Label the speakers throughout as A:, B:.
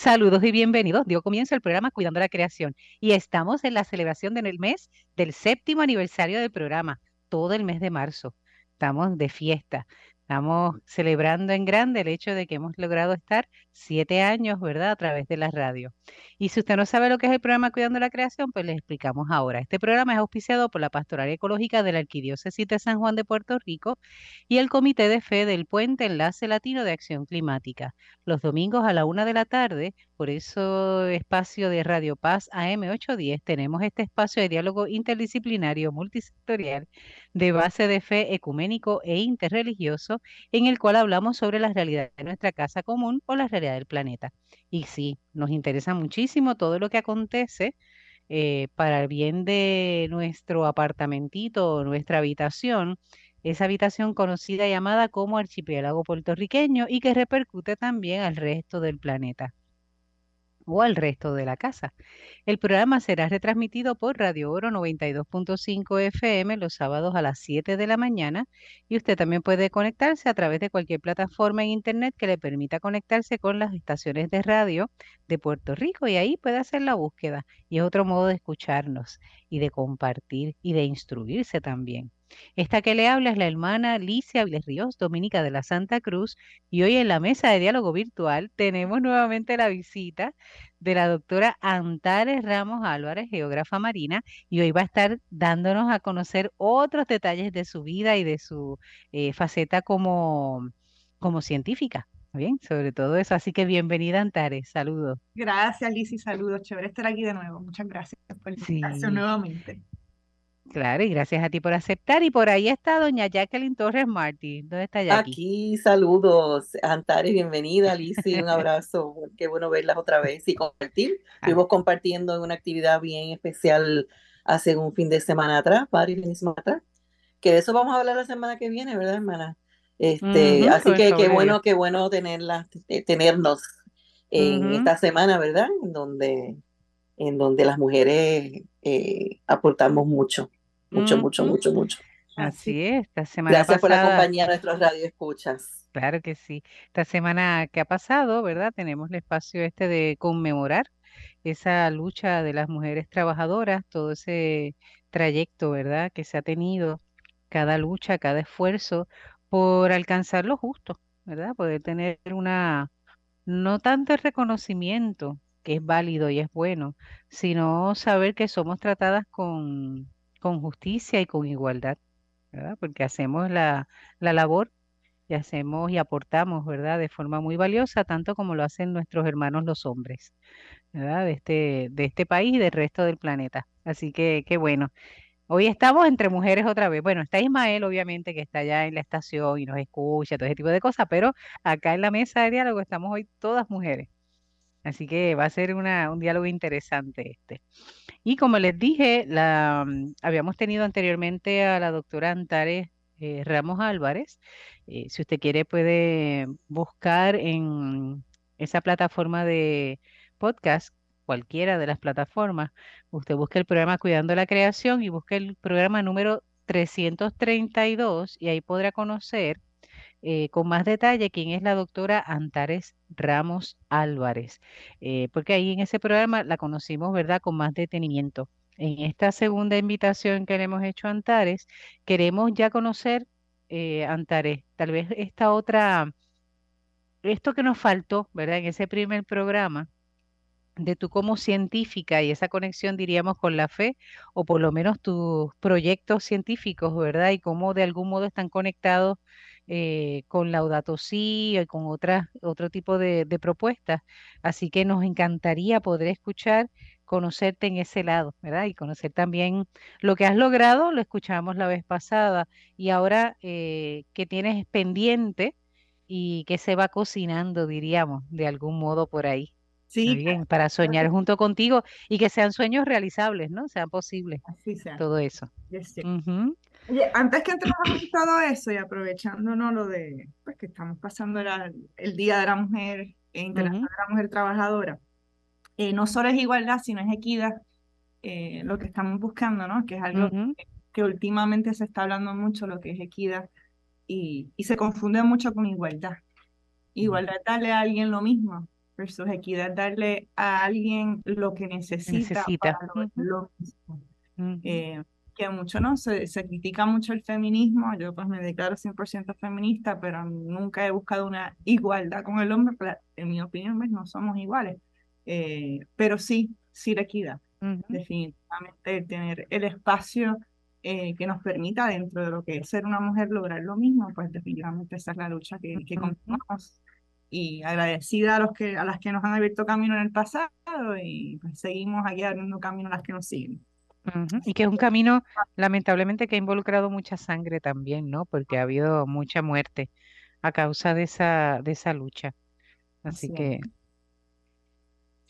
A: Saludos y bienvenidos. Dio comienzo el programa Cuidando la Creación y estamos en la celebración del mes del séptimo aniversario del programa, todo el mes de marzo. Estamos de fiesta. Estamos celebrando en grande el hecho de que hemos logrado estar siete años, ¿verdad?, a través de la radio. Y si usted no sabe lo que es el programa Cuidando la Creación, pues les explicamos ahora. Este programa es auspiciado por la Pastoral Ecológica de la Arquidiócesis de San Juan de Puerto Rico y el Comité de Fe del Puente Enlace Latino de Acción Climática. Los domingos a la una de la tarde, por eso espacio de Radio Paz AM810, tenemos este espacio de diálogo interdisciplinario multisectorial de base de fe ecuménico e interreligioso, en el cual hablamos sobre la realidad de nuestra casa común o la del planeta. Y sí, nos interesa muchísimo todo lo que acontece eh, para el bien de nuestro apartamentito, nuestra habitación, esa habitación conocida llamada como archipiélago puertorriqueño y que repercute también al resto del planeta o al resto de la casa. El programa será retransmitido por Radio Oro 92.5 FM los sábados a las 7 de la mañana y usted también puede conectarse a través de cualquier plataforma en Internet que le permita conectarse con las estaciones de radio de Puerto Rico y ahí puede hacer la búsqueda y es otro modo de escucharnos y de compartir y de instruirse también. Esta que le habla es la hermana Viles Ríos, dominica de la Santa Cruz, y hoy en la mesa de diálogo virtual tenemos nuevamente la visita de la doctora Antares Ramos Álvarez, geógrafa marina, y hoy va a estar dándonos a conocer otros detalles de su vida y de su eh, faceta como, como científica. Bien, sobre todo eso. Así que bienvenida, Antares. Saludos.
B: Gracias, Liz, y saludos. Chévere estar aquí de nuevo. Muchas gracias por la nuevamente.
A: Claro, y gracias a ti por aceptar. Y por ahí está doña Jacqueline Torres Martín. ¿Dónde está Jackie?
C: Aquí, saludos. Antares, bienvenida, Alicia, un abrazo. Qué bueno verlas otra vez y compartir. Ah. Estuvimos compartiendo en una actividad bien especial hace un fin de semana atrás, varios fines de semana atrás. Que de eso vamos a hablar la semana que viene, ¿verdad, hermana? Este, así que qué bueno, qué bueno tenerla, eh, tenernos en esta semana, ¿verdad? En donde, en donde las mujeres eh, aportamos mucho. Mucho, mucho, mucho, mucho.
A: Así es, esta semana
C: Gracias por la compañía de nuestros radioescuchas.
A: Claro que sí. Esta semana que ha pasado, ¿verdad? Tenemos el espacio este de conmemorar esa lucha de las mujeres trabajadoras, todo ese trayecto, ¿verdad? Que se ha tenido, cada lucha, cada esfuerzo por alcanzar lo justo, ¿verdad? Poder tener una, no tanto el reconocimiento, que es válido y es bueno, sino saber que somos tratadas con con justicia y con igualdad, ¿verdad? Porque hacemos la, la labor y hacemos y aportamos, ¿verdad? De forma muy valiosa, tanto como lo hacen nuestros hermanos los hombres, ¿verdad? De este, de este país y del resto del planeta. Así que, qué bueno. Hoy estamos entre mujeres otra vez. Bueno, está Ismael, obviamente, que está allá en la estación y nos escucha, todo ese tipo de cosas, pero acá en la mesa de diálogo estamos hoy todas mujeres. Así que va a ser un diálogo interesante este. Y como les dije, la, mm, habíamos tenido anteriormente a la doctora Antares eh, Ramos Álvarez. Eh, si usted quiere puede buscar en esa plataforma de podcast, cualquiera de las plataformas, usted busca el programa Cuidando la Creación y busque el programa número 332 y ahí podrá conocer eh, con más detalle quién es la doctora Antares Ramos Álvarez, eh, porque ahí en ese programa la conocimos, ¿verdad?, con más detenimiento. En esta segunda invitación que le hemos hecho a Antares, queremos ya conocer, eh, Antares, tal vez esta otra, esto que nos faltó, ¿verdad?, en ese primer programa, de tú como científica y esa conexión, diríamos, con la fe, o por lo menos tus proyectos científicos, ¿verdad? Y cómo de algún modo están conectados eh, con Laudato Si y con otras, otro tipo de, propuestas. Así que nos encantaría poder escuchar, conocerte en ese lado, ¿verdad? Y conocer también lo que has logrado, lo escuchamos la vez pasada, y ahora eh, que tienes pendiente y que se va cocinando, diríamos, de algún modo por ahí. Sí. Bien, para soñar junto contigo y que sean sueños realizables, ¿no? Sean posibles. Así sea. Todo eso.
B: Oye, antes que entremos en todo eso y aprovechándonos lo de pues, que estamos pasando el Día de la Mujer e Internacional de la Mujer Trabajadora, eh, no solo es igualdad, sino es equidad eh, lo que estamos buscando, ¿no? Que es algo que, últimamente se está hablando mucho, lo que es equidad, y, y se confunde mucho con igualdad. Igualdad darle a alguien lo mismo, versus equidad darle a alguien lo que necesita,
A: Necesita.
B: para lograr lo mismo. Eh, que mucho no se, se critica mucho el feminismo, yo pues me declaro 100% feminista, pero nunca he buscado una igualdad con el hombre, en mi opinión pues, no somos iguales, Eh, pero sí, sí la equidad,
A: Ujú.
B: definitivamente tener el espacio eh, que nos permita dentro de lo que es ser una mujer lograr lo mismo, pues definitivamente esa es la lucha que, que continuamos y agradecida a los que a las que nos han abierto camino en el pasado y pues, seguimos aquí abriendo camino a las que nos siguen.
A: Y que es un camino, lamentablemente, que ha involucrado mucha sangre también, ¿no? Porque ha habido mucha muerte a causa de esa, de esa lucha. Así que,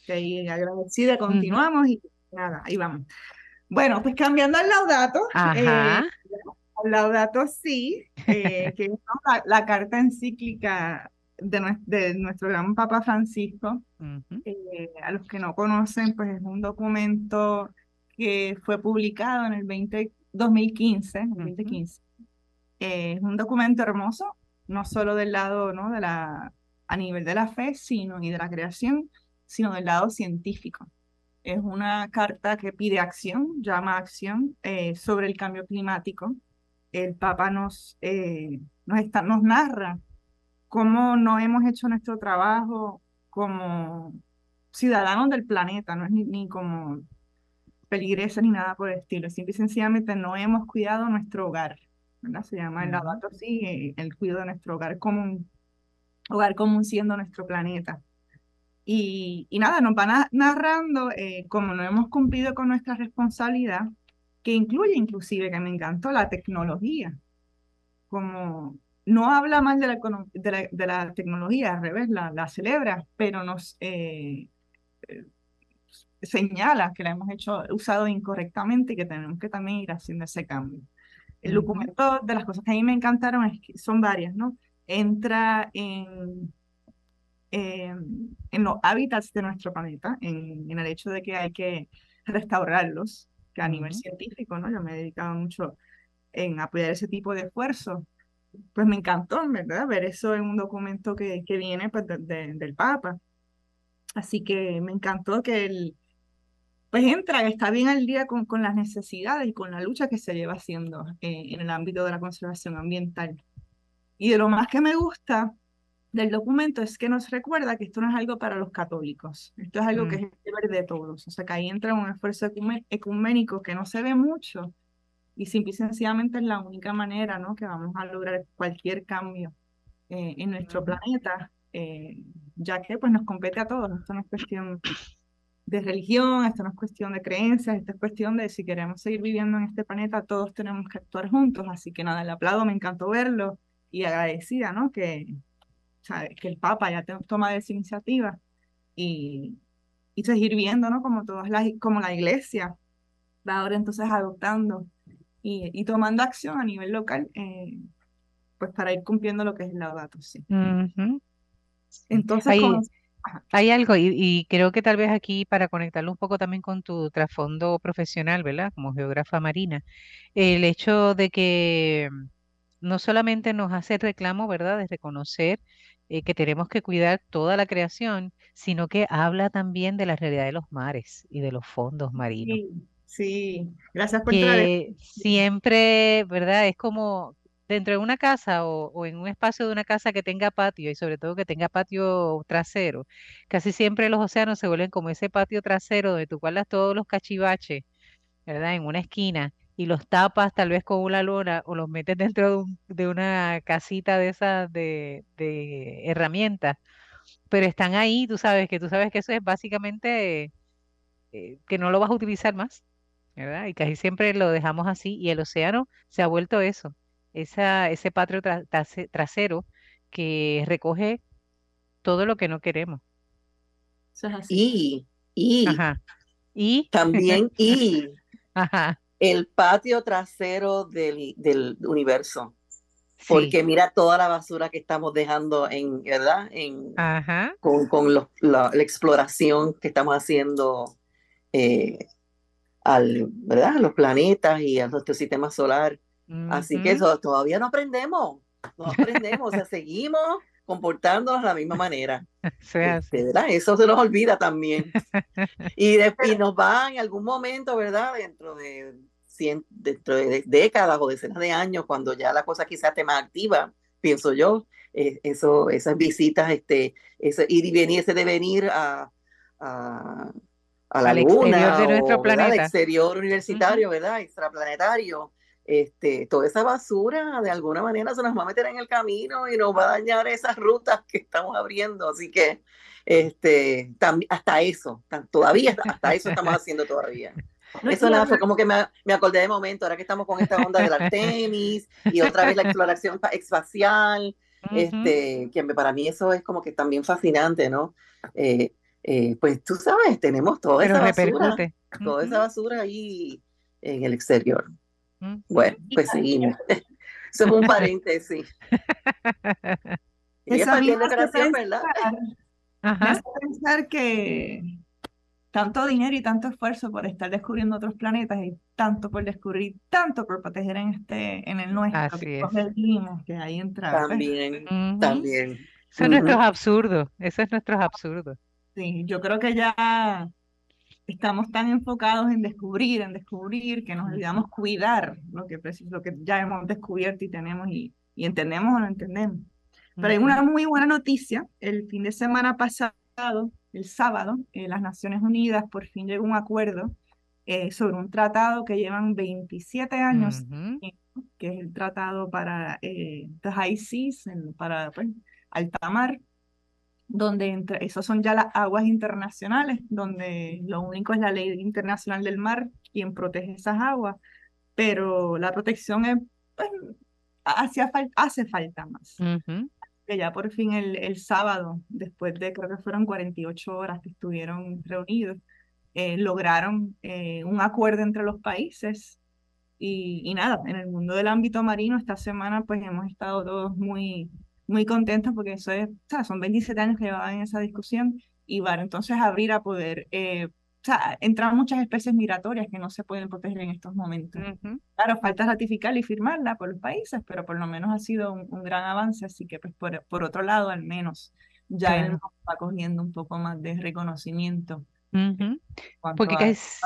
B: que agradecida, continuamos y nada, ahí vamos. Bueno, pues cambiando al laudato, eh,
A: ajá,
B: al laudato sí, eh, que es la carta encíclica de, nues- de nuestro gran Papa Francisco. Eh, a los que no conocen, pues es un documento que fue publicado en el 20, 2015, en el
A: Ujú.
B: 2015. Eh, es un documento hermoso, no solo del lado, ¿no? de la, a nivel de la fe, sino y de la creación, sino del lado científico. Es una carta que pide acción, llama a acción eh, sobre el cambio climático. El Papa nos, nos, está, nos narra cómo no hemos hecho nuestro trabajo como ciudadanos del planeta, no es ni, ni como peligreses ni nada por el estilo, simple y sencillamente no hemos cuidado nuestro hogar, ¿verdad? Se llama el
A: Ujú.
B: Laudato Si, eh, el cuidado de nuestro hogar común, hogar común siendo nuestro planeta. Y, y nada, nos van a- narrando eh, cómo no hemos cumplido con nuestra responsabilidad, que incluye inclusive, que me encantó, la tecnología. Como no habla mal de la, econo- de la, de la tecnología, al revés, la, la celebra, pero nos eh, eh, señala que la hemos hecho, usado incorrectamente y que tenemos que también ir haciendo ese cambio. El documento de las cosas que a mí me encantaron es que son varias, ¿no? Entra en, en, en los hábitats de nuestro planeta, en, en el hecho de que hay que restaurarlos, que a nivel científico, ¿no? Yo me he dedicado mucho en apoyar ese tipo de esfuerzos. Pues me encantó, ¿verdad? Ver eso en un documento que, que viene pues, de- de- del Papa. Así que me encantó que él, pues entra, está bien al día con, con las necesidades y con la lucha que se lleva haciendo eh, en el ámbito de la conservación ambiental. Y de lo más que me gusta del documento es que nos recuerda que esto no es algo para los católicos, esto es algo que
A: Mm.
B: es el deber de todos. O sea, que ahí entra un esfuerzo ecuménico que no se ve mucho y simple y sencillamente es la única manera, ¿no? que vamos a lograr cualquier cambio eh, en nuestro planeta, eh, ya que pues nos compete a todos. Esto no es cuestión de religión, esto no es cuestión de creencias, esto es cuestión de si queremos seguir viviendo en este planeta, todos tenemos que actuar juntos. Así que nada, el aplaudo, me encantó verlo y agradecida, ¿no? Que, que el Papa ya toma esa iniciativa y, y seguir viendo, ¿no? Como todas las, como la iglesia va ahora entonces adoptando y, y tomando acción a nivel local, eh, pues para ir cumpliendo lo que es el Laudato.
A: Sí.
B: Entonces, como,
A: hay algo, y, y creo que tal vez aquí para conectarlo un poco también con tu trasfondo profesional, ¿verdad? Como geógrafa marina, el hecho de que mm, no solamente nos hace el reclamo, ¿verdad?, de reconocer eh, que tenemos que cuidar toda la creación, sino que habla también de la realidad de los mares y de los fondos marinos.
B: sí, sí, gracias por
A: que siempre, ¿verdad? Es como dentro de una casa o, en un espacio de una casa que tenga patio y sobre todo que tenga patio trasero. Casi siempre los océanos se vuelven como ese patio trasero donde tú guardas todos los cachivaches, ¿verdad? En una esquina y los tapas tal vez con una lona o los metes dentro de, un- de una casita de esas de, de herramientas, pero están ahí, tú sabes que tú sabes que eso es básicamente eh, que no lo vas a utilizar más. ¿Verdad? Y casi siempre lo dejamos así y el océano se ha vuelto eso, esa, ese patio tra- trase- trasero que recoge todo lo que no queremos.
B: Eso es así.
C: Y, y
A: Ajá. Y,
C: también y
A: ajá,
C: el patio trasero del, del universo.
A: sí,
C: Porque mira toda la basura que estamos dejando en, ¿verdad? En,
A: ajá,
C: con, con la exploración que estamos haciendo eh, al, ¿verdad? a los planetas y a nuestro sistema solar. Así que eso todavía no aprendemos, no aprendemos, o sea, seguimos comportándonos de la misma manera.
A: Este,
C: Eso se nos olvida también. Y, después nos va en algún momento, ¿verdad? Dentro de, dentro de décadas o decenas de años, cuando ya la cosa quizás esté más activa, pienso yo, eh, eso, esas visitas, este, ese ir y venir, ese de venir a, a, la luna,
A: de nuestro planeta.
C: al exterior universitario, ¿verdad? Extraplanetario. Este, toda esa basura de alguna manera se nos va a meter en el camino y nos va a dañar esas rutas que estamos abriendo. Así que este, hasta eso, todavía hasta eso estamos haciendo todavía. Eso nada, fue como que me, me, acordé de momento, ahora que estamos con esta onda del Artemis y otra vez la exploración espacial, este, que para mí eso es como que también fascinante, ¿no? Eh, eh, pues tú sabes, tenemos toda esa basura, toda esa basura ahí en el exterior. Bueno, pues seguimos. Eso es un paréntesis.
B: Esa misma ¿verdad? Ajá. pensar que tanto dinero y tanto esfuerzo por estar descubriendo otros planetas y tanto por descubrir, tanto por proteger en este, en el nuestro,
A: Así
B: que,
A: es.
B: que ahí entra.
C: También, también.
A: Eso es nuestros absurdos, eso es nuestros absurdos.
B: Sí, yo creo que ya estamos tan enfocados en descubrir, en descubrir, que nos olvidamos cuidar lo que, lo que ya hemos descubierto y tenemos y, y entendemos o no entendemos. Pero hay una muy buena noticia. El fin de semana pasado, el sábado, eh, las Naciones Unidas por fin llegó a un acuerdo eh, sobre un tratado que llevan 27 años, que es el tratado para eh, the high seas, para pues, alta mar, donde entre, esos son ya las aguas internacionales, donde lo único es la ley internacional del mar quien protege esas aguas, pero la protección es, pues, hace falta más. Que ya por fin el, el, sábado, después de creo que fueron 48 horas que estuvieron reunidos, eh, lograron eh, un acuerdo entre los países y, y, nada, en el mundo del ámbito marino esta semana pues hemos estado todos muy muy contentos porque eso es, o sea, son 27 años que llevaban en esa discusión y van entonces a abrir a poder, eh, o sea, entran muchas especies migratorias que no se pueden proteger en estos momentos. Claro, falta ratificarla y firmarla por los países, pero por lo menos ha sido un, gran avance, así que pues por, por otro lado al menos ya él va cogiendo un poco más de reconocimiento.
A: Porque a, es,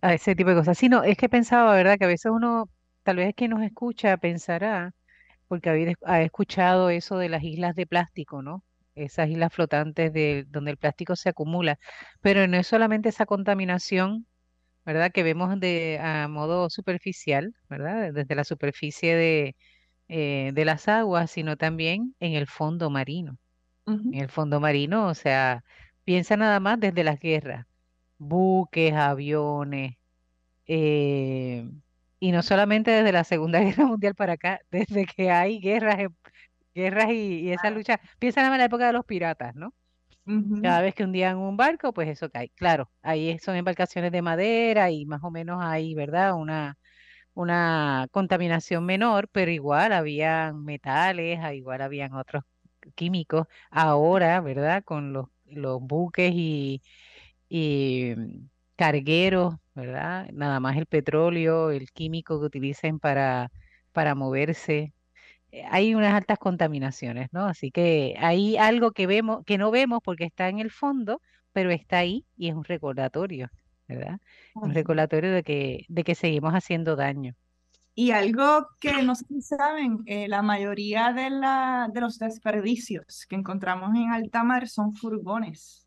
A: a ese tipo de cosas. Sí, no, es que pensaba, ¿verdad? Que a veces uno, tal vez que nos escucha, pensará porque ha escuchado eso de las islas de plástico, ¿no? Esas islas flotantes de, donde el plástico se acumula. Pero no es solamente esa contaminación, ¿verdad? Que vemos de, a modo superficial, ¿verdad? Desde la superficie de, eh, de las aguas, sino también en el fondo marino. En el fondo marino, o sea, piensa nada más desde las guerras, buques, aviones, eh, y no solamente desde la Segunda Guerra Mundial para acá, desde que hay guerras, guerras y, esa lucha. Piensa en la época de los piratas, ¿no? Cada vez que hundían un barco, pues eso cae. Claro, ahí son embarcaciones de madera y más o menos hay, ¿verdad? Una, una contaminación menor, pero igual habían metales, igual habían otros químicos. Ahora, ¿verdad? Con los, los buques y, y cargueros, ¿verdad? Nada más el petróleo, el químico que utilicen para, para moverse. Eh, hay unas altas contaminaciones, ¿no? Así que hay algo que vemos, que no vemos porque está en el fondo, pero está ahí y es un recordatorio, ¿verdad? Un recordatorio de que, de que seguimos haciendo daño.
B: Y algo que no sé si saben, eh, la mayoría de, la, de los desperdicios que encontramos en alta mar son furgones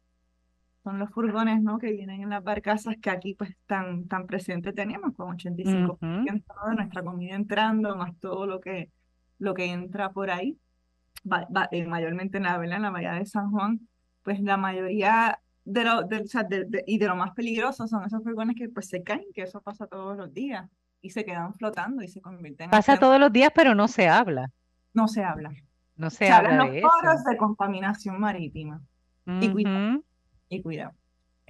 B: son los furgones ¿no? que vienen en las barcazas que aquí pues tan, tan presente tenemos, con 85% de nuestra comida entrando, más todo lo que, lo que entra por ahí, eh, mayormente en la, en la bahía de San Juan, pues la mayoría de lo, de, o sea, de, y de lo más peligroso son esos furgones que pues se caen, que eso pasa todos los días y se quedan flotando y se convierten
A: Pasa todos los días, pero no se habla.
B: No se habla.
A: No se, habla
B: hablan los foros de contaminación marítima. Y cuidado y cuidado.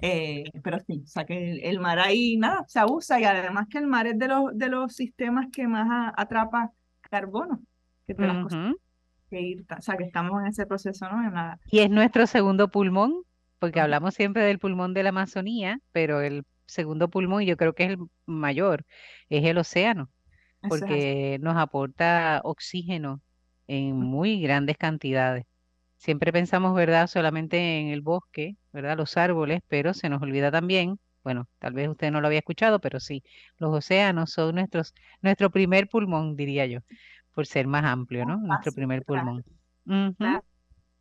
B: Eh, pero sí, o sea que el, mar ahí nada, se abusa y además que el mar es de los, de los sistemas que más atrapa carbono, que te que ir, o sea que estamos en ese proceso, ¿no? En la...
A: Y es nuestro segundo pulmón, porque hablamos siempre del pulmón de la Amazonía, pero el segundo pulmón, yo creo que es el mayor, es el océano, porque nos aporta oxígeno en muy grandes cantidades. Siempre pensamos, ¿verdad?, solamente en el bosque, ¿verdad?, los árboles, pero se nos olvida también, bueno, tal vez usted no lo había escuchado, pero sí, los océanos son nuestros, nuestro primer pulmón, diría yo, por ser más amplio, ¿no? Nuestro primer pulmón.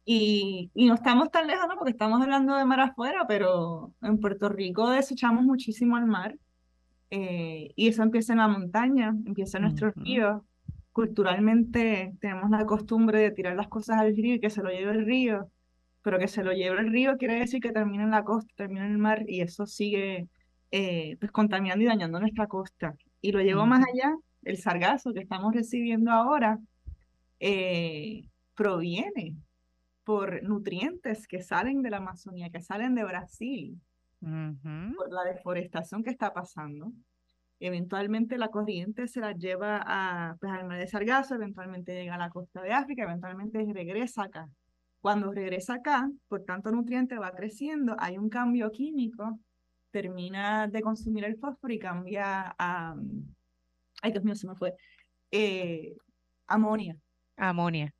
B: Y, y, no estamos tan lejos, ¿no? Porque estamos hablando de mar afuera, pero en Puerto Rico desechamos muchísimo al mar. Eh, y eso empieza en la montaña, empieza en nuestros ríos. Culturalmente tenemos la costumbre de tirar las cosas al río y que se lo lleve el río, pero que se lo lleve el río quiere decir que termina en la costa, termina en el mar y eso sigue eh, pues contaminando y dañando nuestra costa. Y lo llevo más allá, el sargazo que estamos recibiendo ahora eh, proviene por nutrientes que salen de la Amazonía, que salen de Brasil, por la deforestación que está pasando. Eventualmente la corriente se la lleva a, pues, al mar de Sargazo, eventualmente llega a la costa de África, eventualmente regresa acá. Cuando regresa acá, por tanto nutriente va creciendo, hay un cambio químico, termina de consumir el fósforo y cambia a, ay Dios mío, se me fue, eh, amonia.
A: Amonia.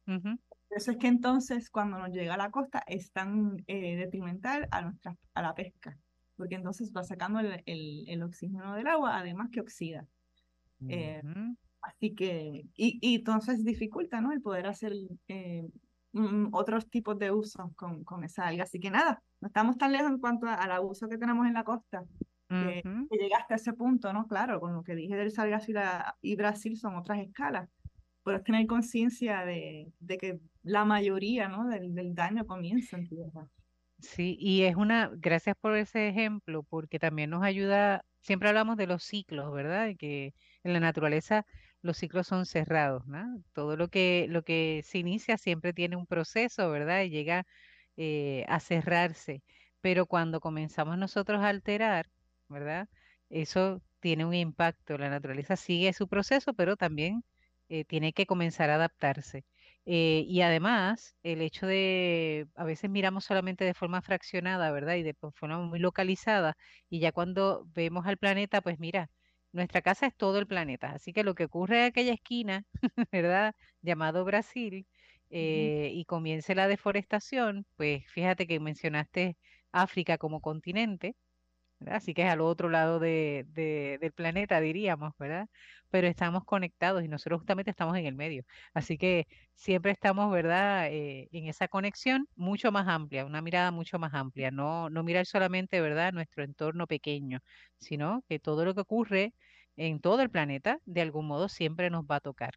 B: Eso es que entonces cuando nos llega a la costa es tan eh, detrimental a, nuestra, a la pesca, porque entonces va sacando el, el, oxígeno del agua, además que oxida. Eh, así que, y, y, entonces dificulta, ¿no? El poder hacer eh, mm, otros tipos de usos con, con esa alga. Así que nada, no estamos tan lejos en cuanto al abuso que tenemos en la costa. que, llegaste a ese punto, ¿no? Claro, con lo que dije del Sargazo y, y Brasil son otras escalas, pero es tener conciencia de, de que la mayoría, ¿no? Del, del daño comienza en tierra.
A: Sí, y es una, gracias por ese ejemplo, porque también nos ayuda, siempre hablamos de los ciclos, ¿verdad? que en la naturaleza los ciclos son cerrados, ¿no? Todo lo que, lo que se inicia siempre tiene un proceso, ¿verdad? Y llega eh, a cerrarse. Pero cuando comenzamos nosotros a alterar, ¿verdad? Eso tiene un impacto. La naturaleza sigue su proceso, pero también eh, tiene que comenzar a adaptarse. Eh, y además, el hecho de, a veces miramos solamente de forma fraccionada, ¿verdad? Y de forma muy localizada, y ya cuando vemos al planeta, pues mira, nuestra casa es todo el planeta, así que lo que ocurre en aquella esquina, ¿verdad? Llamado Brasil, eh, y comience la deforestación, pues fíjate que mencionaste África como continente, Así que es al otro lado de, del planeta, diríamos, ¿verdad? Pero estamos conectados y nosotros justamente estamos en el medio. Así que siempre estamos, ¿verdad? Eh, en esa conexión mucho más amplia, una mirada mucho más amplia, no, no mirar solamente, ¿verdad?, nuestro entorno pequeño, sino que todo lo que ocurre en todo el planeta, de algún modo, siempre nos va a tocar.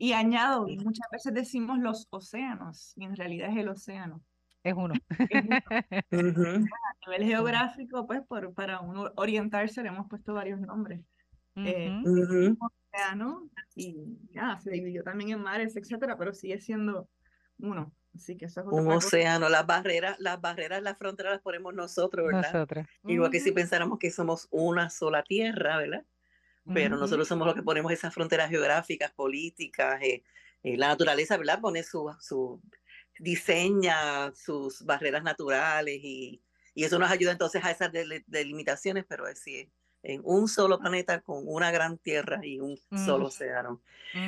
B: Y añado, muchas veces decimos los océanos, y en realidad es el océano
A: es uno.
B: A nivel geográfico, pues por, para uno orientarse le hemos puesto varios nombres. Eh, océano, y ya, se dividió también en mares, etcétera, pero sigue siendo uno. Así que eso es
C: un océano, las barreras, las barreras, las fronteras las ponemos nosotros, ¿verdad? Nosotros. Igual que si pensáramos que somos una sola tierra, ¿verdad? Pero nosotros somos los que ponemos esas fronteras geográficas, políticas, eh, eh, la naturaleza, ¿verdad? Pone su, su, diseña sus barreras naturales y, y eso nos ayuda entonces a esas delimitaciones, pero es decir, en un solo planeta con una gran tierra y un solo océano.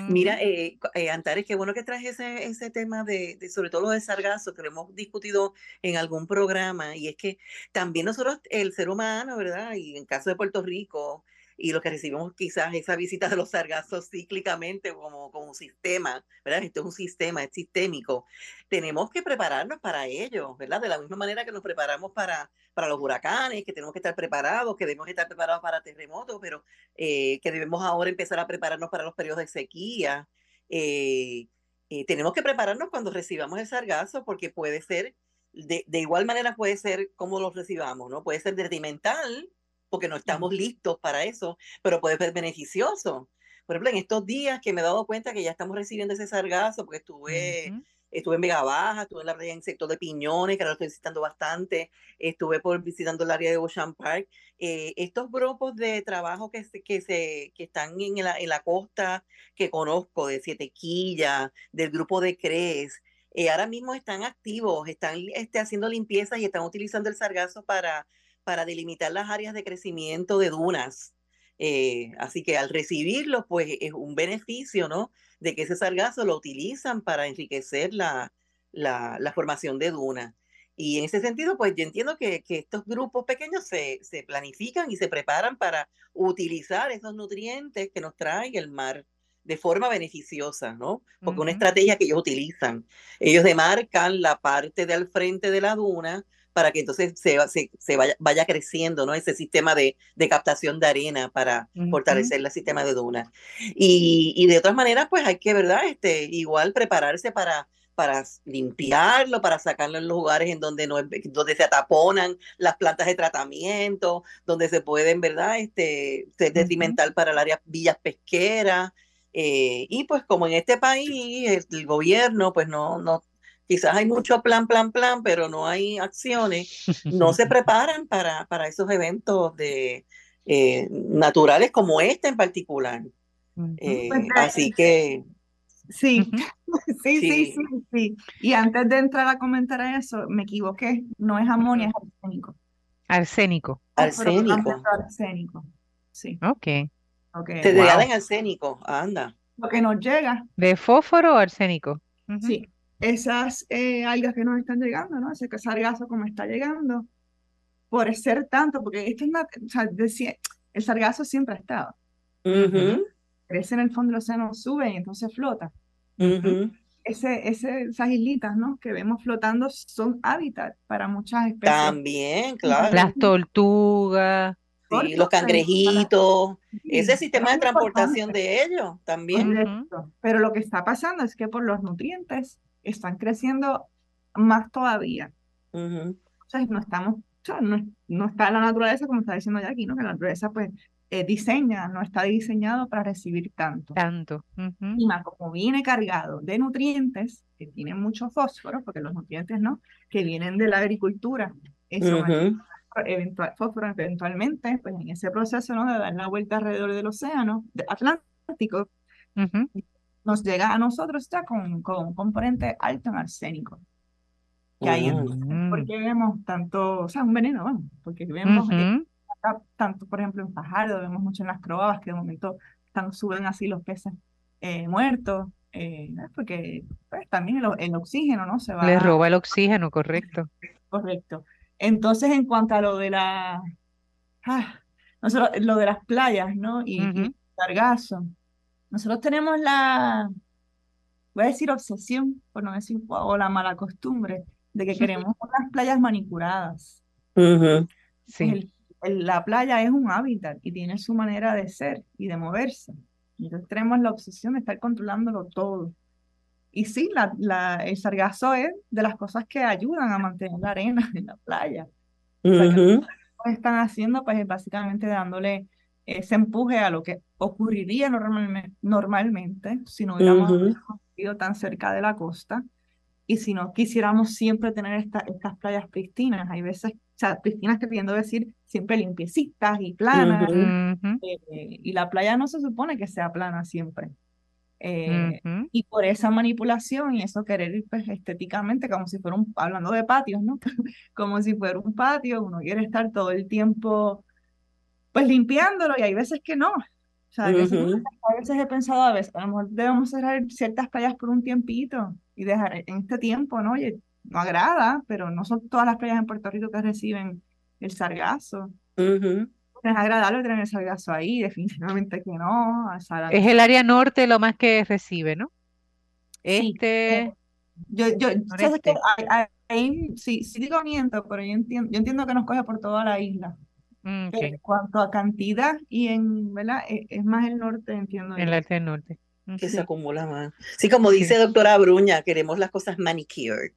C: Mira, eh, eh, Antares, qué bueno que traes ese, ese tema de, de, sobre todo lo de sargazo, que lo hemos discutido en algún programa, y es que también nosotros, el ser humano, ¿verdad? Y en caso de Puerto Rico, y lo que recibimos quizás esa visita de los sargazos cíclicamente como, como un sistema, ¿verdad? Esto es un sistema, es sistémico. Tenemos que prepararnos para ello, ¿verdad? De la misma manera que nos preparamos para, para los huracanes, que tenemos que estar preparados, que debemos estar preparados para terremotos, pero eh, que debemos ahora empezar a prepararnos para los periodos de sequía. Eh, eh, tenemos que prepararnos cuando recibamos el sargazo porque puede ser, de, de igual manera puede ser como lo recibamos, ¿no? Puede ser detrimental porque no estamos listos para eso, pero puede ser beneficioso. Por ejemplo, en estos días que me he dado cuenta que ya estamos recibiendo ese sargazo, porque estuve, estuve en Vega Baja, estuve en la en sector de Piñones, que ahora lo estoy visitando bastante, estuve por visitando el área de Ocean Park. Eh, estos grupos de trabajo que, se, que, se, que están en la, en la costa, que conozco, de Sietequilla, del grupo de CRES, eh, ahora mismo están activos, están este, haciendo limpieza y están utilizando el sargazo para para delimitar las áreas de crecimiento de dunas. Eh, así que al recibirlo, pues es un beneficio, ¿no? De que ese sargazo lo utilizan para enriquecer la, la, la formación de dunas. Y en ese sentido, pues yo entiendo que, que estos grupos pequeños se, se, planifican y se preparan para utilizar esos nutrientes que nos trae el mar de forma beneficiosa, ¿no? Porque uh -huh. una estrategia que ellos utilizan. Ellos demarcan la parte del frente de la duna para que entonces se, se, se vaya, vaya, creciendo, ¿no? Ese sistema de, de captación de arena para uh -huh. fortalecer el sistema de dunas. Y, y, de otras maneras, pues hay que, ¿verdad? Este, igual prepararse para para limpiarlo, para sacarlo en los lugares en donde, no, donde se ataponan las plantas de tratamiento, donde se pueden, ¿verdad?, este, ser detrimental uh -huh. para el área villas pesqueras. Eh, y pues como en este país el, el, gobierno, pues no, no, quizás hay mucho plan, plan, plan, pero no hay acciones, no se preparan para, para esos eventos de, eh, naturales como este en particular. Eh, así que...
B: Sí. Sí, sí, sí, sí, sí, Y antes de entrar a comentar eso, me equivoqué. No es amonio, es arsénico.
A: Arsénico.
C: Arsénico.
B: Arsénico. Sí.
A: Ok.
C: okay. Te wow. en arsénico, anda.
B: Lo que nos llega.
A: ¿De fósforo o arsénico?
B: Uh -huh. Sí. Esas eh, algas que nos están llegando, ¿no? Ese sargazo como está llegando, por ser tanto, porque esto es una, o sea, decía, el sargazo siempre ha estado.
C: Uh -huh.
B: Crece en el fondo del océano, sube y entonces flota.
C: Uh -huh.
B: ese, ese, esas islitas ¿no? que vemos flotando son hábitat para muchas especies.
C: También, claro.
A: Las tortugas.
C: Sí, los cangrejitos, sí, ese sistema de transportación de ellos también.
B: Correcto. Pero lo que está pasando es que por los nutrientes están creciendo más todavía.
C: Uh -huh.
B: O sea, no estamos, o sea, no, no, está la naturaleza, como está diciendo Jackie, ¿no? Que la naturaleza pues eh, diseña, no está diseñado para recibir tanto.
A: Tanto. Uh -huh.
B: Y más como viene cargado de nutrientes, que tienen mucho fósforo, porque los nutrientes, ¿no? Que vienen de la agricultura, eso
C: uh -huh.
B: eventual, fósforo eventualmente, pues en ese proceso, ¿no? De dar la vuelta alrededor del océano Atlántico,
A: uh -huh.
B: Nos llega a nosotros ya con, con un componente alto en arsénico. Que ahí
C: Mm.
B: porque vemos tanto, o sea, un veneno, vamos, porque vemos
A: Uh -huh.
B: acá, tanto, por ejemplo, en Fajardo, vemos mucho en las croabas que de momento están, suben así los peces eh, muertos, eh, porque pues, también el, el, oxígeno, ¿no? Se va
A: Les roba el oxígeno, correcto.
B: Correcto. Entonces, en cuanto a lo de la, ah, nosotros, lo de las playas, ¿no? Y, uh -huh. y sargazo, nosotros tenemos la, voy a decir obsesión, por no decir, o la mala costumbre, de que queremos unas playas manicuradas.
C: Uh -huh.
A: Sí.
B: El, el, la playa es un hábitat y tiene su manera de ser y de moverse. Entonces tenemos la obsesión de estar controlándolo todo. Y sí, la, la, el sargazo es de las cosas que ayudan a mantener la arena en la playa.
C: Uh -huh.
B: o sea, que están haciendo, pues básicamente dándole ese empuje a lo que ocurriría normalmente, normalmente si no hubiéramos uh -huh. tan cerca de la costa y si no quisiéramos siempre tener esta, estas playas pristinas. Hay veces, o sea, pristinas queriendo decir siempre limpiecitas y planas,
A: uh -huh.
B: eh, y la playa no se supone que sea plana siempre. Eh, uh -huh. Y por esa manipulación y eso querer ir pues, estéticamente, como si fuera un, hablando de patios, ¿no? como si fuera un patio, uno quiere estar todo el tiempo pues limpiándolo y hay veces que no. O sea, a veces, uh -huh. a veces he pensado, a veces a lo mejor debemos cerrar ciertas playas por un tiempito y dejar en este tiempo, ¿no? Oye, no agrada, pero no son todas las playas en Puerto Rico que reciben el sargazo.
C: Uh -huh.
B: Es agradable tener el sargazo ahí, definitivamente que no.
A: Es el área norte lo más que recibe, ¿no?
B: Este. Sí, yo, yo, ¿sabes que ahí, sí, sí digo miento, pero yo entiendo, yo entiendo que nos coge por toda la isla.
A: Mm, okay.
B: En cuanto a cantidad y en, ¿verdad? Es, es más el norte, entiendo.
A: El norte del norte.
C: Que sí. se acumula más. Sí, como dice sí. doctora Bruña, queremos las cosas manicured.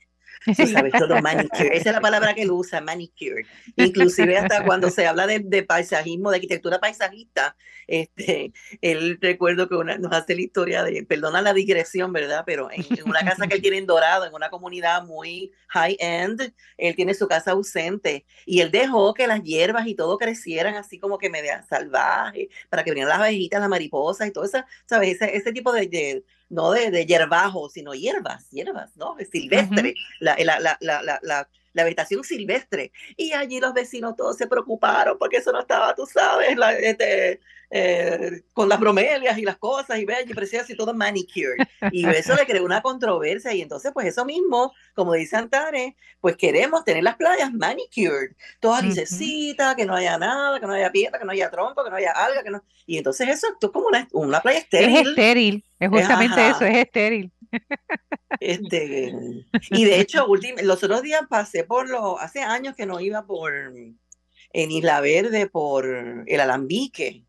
C: Tú sabes, todo manicure. Esa es la palabra que él usa, manicure. Inclusive hasta cuando se habla de, de paisajismo, de arquitectura paisajista, este, él recuerdo que una, nos hace la historia de, perdona la digresión, ¿verdad? Pero en, en, una casa que él tiene en Dorado, en una comunidad muy high-end, él tiene su casa ausente y él dejó que las hierbas y todo crecieran así como que media salvaje, para que vinieran las abejitas, las mariposas y todo eso, ¿sabes? Ese, ese tipo de, de no de, de hierbajo, sino hierbas, hierbas, ¿no? Silvestre, uh -huh. la, la, la, la, la vegetación silvestre. Y allí los vecinos todos se preocuparon porque eso no estaba, tú sabes, este, eh, con las bromelias y las cosas, y ve allí parecía así todo manicured. Y eso le creó una controversia. Y entonces, pues eso mismo, como dice Antares, pues queremos tener las playas manicured, todas lisecitas, que no haya nada, que no haya piedra, que no haya tronco, que no haya alga, que no. Y entonces eso es como una, una playa estéril.
A: Es estéril, es justamente eso, es estéril.
C: Este, y de hecho, los otros días pasé por lo, hace años que no iba por en Isla Verde por el Alambique.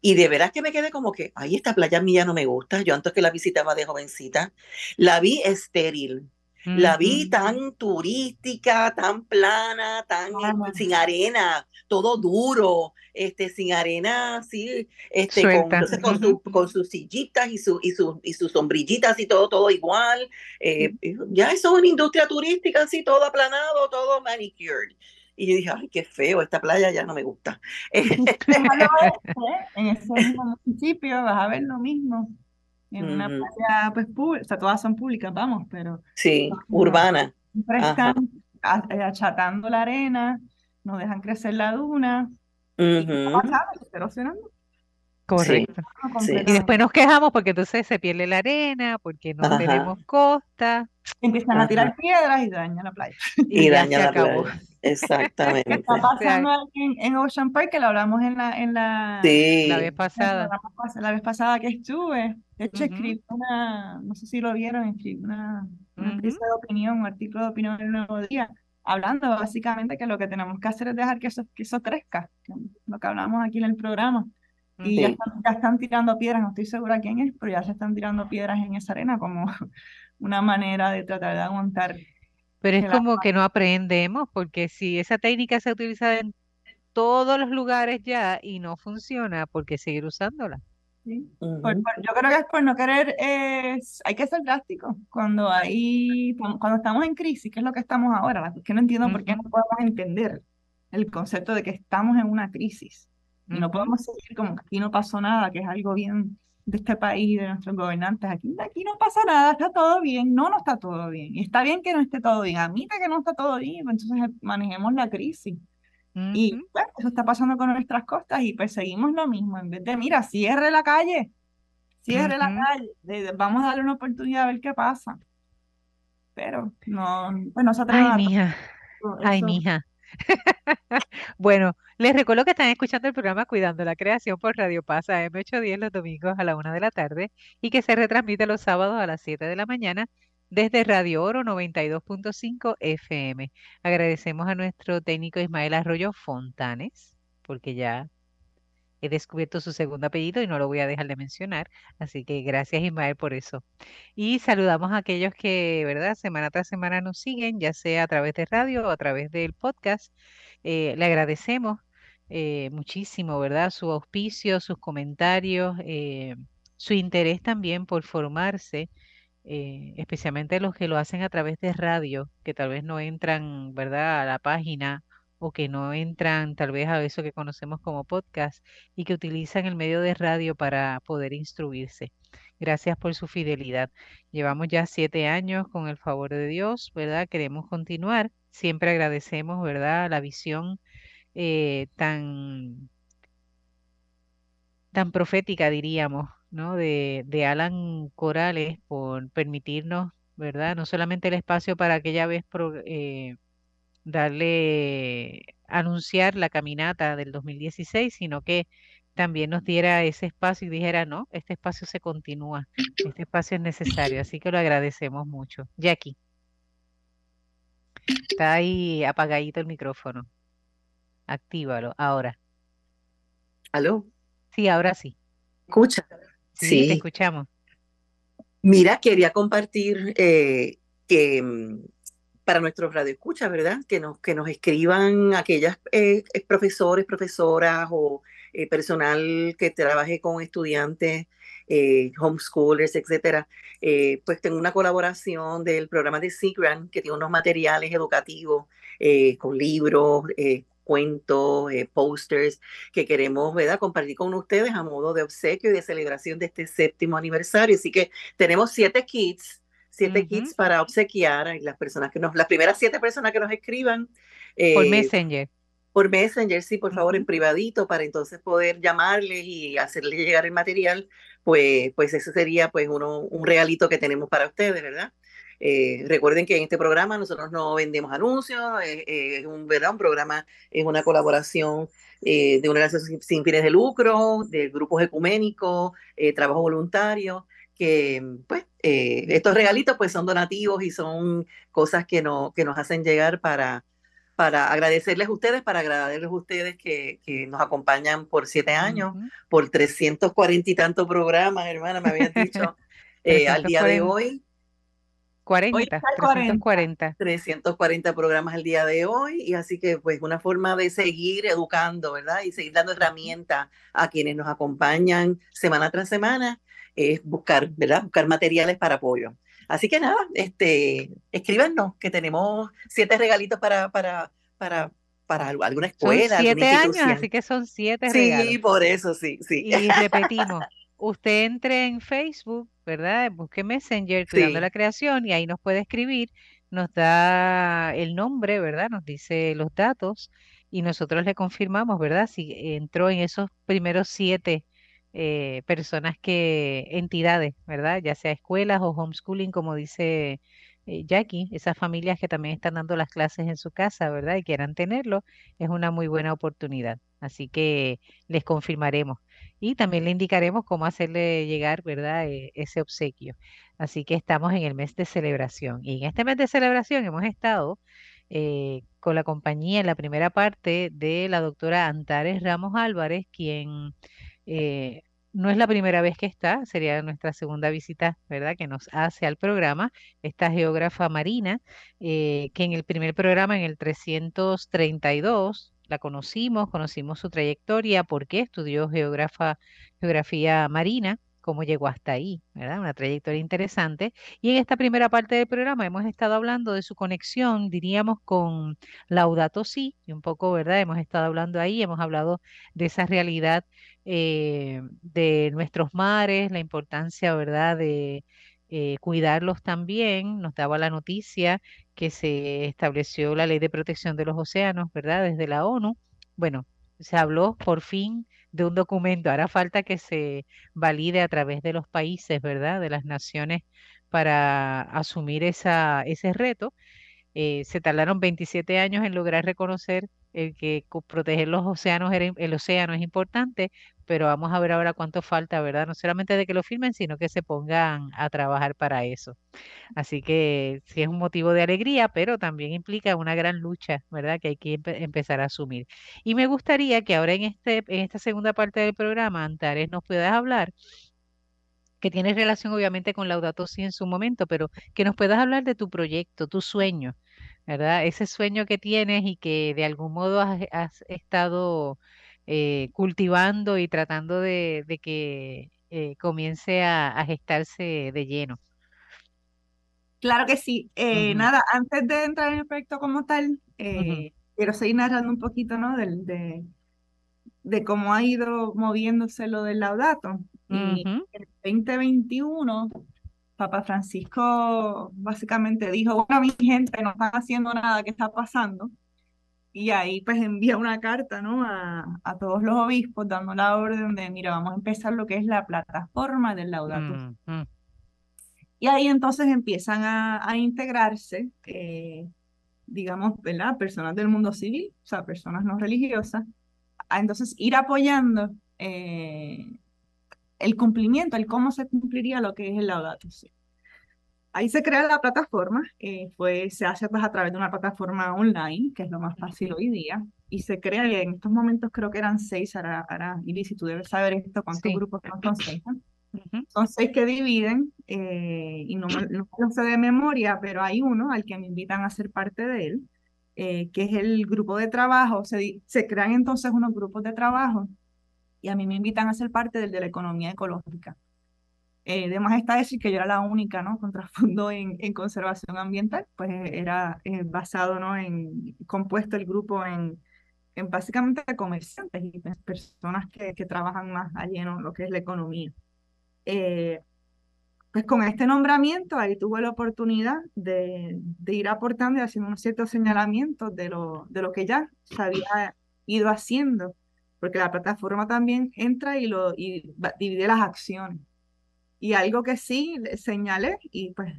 C: Y de veras que me quedé como que, ay, esta playa mía no me gusta. Yo antes que la visitaba de jovencita, la vi estéril. La vi tan turística, tan plana, tan sin arena, todo duro, este, sin arena, así, este, con, con, sus sillitas y, su, y, su, y sus sombrillitas y todo, todo igual. Eh, ya eso es una industria turística, así, todo aplanado, todo manicured. Y yo dije, ay, qué feo, esta playa ya no me gusta.
B: en ese mismo municipio vas a ver lo mismo en una playa, pues, o sea, todas son públicas, vamos, pero...
C: Sí, urbana.
B: están eh, achatando la arena, no dejan crecer la duna, y erosionando.
A: Correcto. Y después nos quejamos porque entonces se pierde la arena, porque no tenemos costa.
B: Empiezan a tirar piedras y dañan la playa.
C: Y, dañan la playa. Exactamente.
B: Está pasando en, en, Ocean Park, que lo hablamos en la, en la,
A: la vez pasada.
B: La, vez pasada que estuve. De hecho, escribí una, no sé si lo vieron, escribí una, una de opinión, un artículo de opinión en el Nuevo Día, hablando básicamente que lo que tenemos que hacer es dejar que eso, que eso crezca, lo que hablamos aquí en el programa. Y ya, están, ya, están, tirando piedras, no estoy segura quién es, pero ya se están tirando piedras en esa arena como una manera de tratar de aguantar
A: pero es como que no aprendemos, porque si esa técnica se utiliza en todos los lugares ya y no funciona, ¿por qué seguir usándola?
B: Sí. yo creo que es por no querer, es, hay que ser drástico. Cuando hay, cuando estamos en crisis, que es lo que estamos ahora, que no entiendo por qué no podemos entender el concepto de que estamos en una crisis. Y no podemos seguir como que aquí no pasó nada, que es algo bien de este país, de nuestros gobernantes. Aquí, aquí no pasa nada, está todo bien. No, no está todo bien. Y está bien que no esté todo bien. Admite que no está todo bien, pues entonces manejemos la crisis. Y bueno, eso está pasando con nuestras costas y perseguimos lo mismo. En vez de, mira, cierre la calle, cierre la calle, vamos a darle una oportunidad a ver qué pasa. Pero no, pues no se
A: atreve Ay, mija. Ay, mija. Bueno, les recuerdo que están escuchando el programa Cuidando la Creación por Radio Paz M810 los domingos a la una de la tarde y que se retransmite los sábados a las 7 de la mañana desde Radio Oro 92.5 FM. Agradecemos a nuestro técnico Ismael Arroyo Fontanes, porque ya he descubierto su segundo apellido y no lo voy a dejar de mencionar. Así que gracias Ismael por eso. Y saludamos a aquellos que, ¿verdad? Semana tras semana nos siguen, ya sea a través de radio o a través del podcast. Eh, le agradecemos eh, muchísimo, ¿verdad? Su auspicio, sus comentarios, eh, su interés también por formarse. especialmente los que lo hacen a través de radio, que tal vez no entran, ¿verdad?, a la página o que no entran tal vez a eso que conocemos como podcast y que utilizan el medio de radio para poder instruirse. Gracias por su fidelidad. Llevamos ya siete años con el favor de Dios, ¿verdad? Queremos continuar. Siempre agradecemos, ¿verdad? La visión eh, tan, tan profética, diríamos, ¿no? De, de Alan Corales por permitirnos, ¿verdad? No solamente el espacio para aquella vez eh, darle, anunciar la caminata del 2016, sino que también nos diera ese espacio y dijera, no, este espacio se continúa, este espacio es necesario, así que lo agradecemos mucho. Jackie. Está ahí apagadito el micrófono. Actívalo, ahora.
C: ¿Aló?
A: Sí, ahora sí.
C: ¿Escucha?
A: Sí, te escuchamos.
C: Mira, quería compartir eh, que mm, para nuestros radioescuchas, ¿verdad? Que nos, que nos escriban aquellas eh, profesores, profesoras o eh, personal que trabaje con estudiantes, eh, homeschoolers, etcétera. pues tengo una colaboración del programa de SIGRAN que tiene unos materiales educativos con libros, cuentos, posters que queremos ¿verdad? compartir con ustedes a modo de obsequio y de celebración de este séptimo aniversario. Así que tenemos siete kits siete kits para obsequiar a las personas que nos, las primeras siete personas que nos escriban.
A: por Messenger.
C: Por Messenger, sí, por favor, en privadito, para entonces poder llamarles y hacerles llegar el material, pues, pues ese sería pues uno, un regalito que tenemos para ustedes, ¿verdad? Eh, recuerden que en este programa nosotros no vendemos anuncios, es un, ¿verdad? un programa, es una colaboración eh, de una organización sin, fines de lucro, de grupos ecuménicos, eh, trabajo voluntario, que pues estos regalitos pues son donativos y son cosas que, no, que nos hacen llegar para, para agradecerles a ustedes, para agradecerles a ustedes que, que nos acompañan por siete años, por 340 y tantos programas, hermana, me habían dicho, al día de hoy.
A: 40, 340.
C: 340 programas al día de hoy y así que pues una forma de seguir educando, ¿verdad? Y seguir dando herramientas a quienes nos acompañan semana tras semana es buscar, ¿verdad? Buscar materiales para apoyo. Así que nada, este, escríbanos que tenemos siete regalitos para, para, para, para alguna escuela.
A: Son siete años, así que son siete regalos.
C: Sí, por eso sí, sí.
A: Y repetimos, usted entre en Facebook, ¿verdad? Busque Messenger, Cuidando la Creación, y ahí nos puede escribir, nos da el nombre, ¿verdad? Nos dice los datos, y nosotros le confirmamos, ¿verdad? Si entró en esos primeros siete eh, personas que, entidades, ¿verdad? Ya sea escuelas o homeschooling, como dice eh, Jackie, esas familias que también están dando las clases en su casa, ¿verdad? Y quieran tenerlo, es una muy buena oportunidad. Así que les confirmaremos y también le indicaremos cómo hacerle llegar, ¿verdad?, e, ese obsequio. Así que estamos en el mes de celebración. Y en este mes de celebración hemos estado eh, con la compañía en la primera parte de la doctora Antares Ramos Álvarez, quien eh, no es la primera vez que está, sería nuestra segunda visita, ¿verdad?, que nos hace al programa, esta geógrafa marina, eh, que en el primer programa, en el 332, la conocimos, conocimos su trayectoria, por qué estudió geografía marina, cómo llegó hasta ahí, ¿verdad? Una trayectoria interesante. Y en esta primera parte del programa hemos estado hablando de su conexión, diríamos, con Laudato Si, y un poco, ¿verdad? Hemos estado hablando ahí, hemos hablado de esa realidad eh, de nuestros mares, la importancia, ¿verdad?, de eh, cuidarlos también. Nos daba la noticia que se estableció la ley de protección de los océanos, ¿verdad? Desde la ONU. Bueno, se habló por fin de un documento. Ahora falta que se valide a través de los países, ¿verdad? De las naciones para asumir esa, ese reto. Eh, se tardaron 27 años en lograr reconocer el que proteger los océanos, el océano es importante, pero vamos a ver ahora cuánto falta, ¿verdad? No solamente de que lo firmen, sino que se pongan a trabajar para eso. Así que sí es un motivo de alegría, pero también implica una gran lucha, ¿verdad? Que hay que empezar a asumir. Y me gustaría que ahora en, este, en esta segunda parte del programa, Antares, nos puedas hablar que tiene relación obviamente con Laudato Si en su momento, pero que nos puedas hablar de tu proyecto, tu sueño, ¿verdad? Ese sueño que tienes y que de algún modo has estado eh, cultivando y tratando de, que eh, comience a, gestarse de lleno.
B: Claro que sí. Eh, nada, antes de entrar en el proyecto como tal, quiero seguir narrando un poquito, ¿no? de, de cómo ha ido moviéndose lo del laudato. Y en el 2021, Papa Francisco básicamente dijo, bueno, mi gente no está haciendo nada, ¿qué está pasando? Y ahí pues envía una carta, ¿no? A, a, todos los obispos dando la orden de, mira, vamos a empezar lo que es la plataforma del Laudato. Y ahí entonces empiezan a, a integrarse, eh, digamos, ¿verdad? Personas del mundo civil, o sea, personas no religiosas, a entonces ir apoyando eh, el cumplimiento, el cómo se cumpliría lo que es el Laudato Si. Ahí se crea la plataforma, eh, se hace pues, a través de una plataforma online, que es lo más fácil hoy día, y se crea, y en estos momentos creo que eran seis, ahora, ahora si tú debes saber esto, cuántos grupos son, seis. Son seis que dividen, eh, y no, no lo sé de memoria, pero hay uno al que me invitan a ser parte de él, eh, que es el grupo de trabajo. Se, se crean entonces unos grupos de trabajo, y a mí me invitan a ser parte del de la economía ecológica. Eh, además está decir que yo era la única, ¿no? Con trasfondo en, en conservación ambiental, pues eh, era eh, basado, ¿no? En, compuesto el grupo en, en básicamente comerciantes y personas que, que trabajan más allí en lo que es la economía. pues con este nombramiento ahí tuve la oportunidad de, ir aportando y haciendo unos ciertos señalamientos de lo, de lo que ya se había ido haciendo, porque la plataforma también entra y, lo, y divide las acciones. Y algo que sí señalé, y pues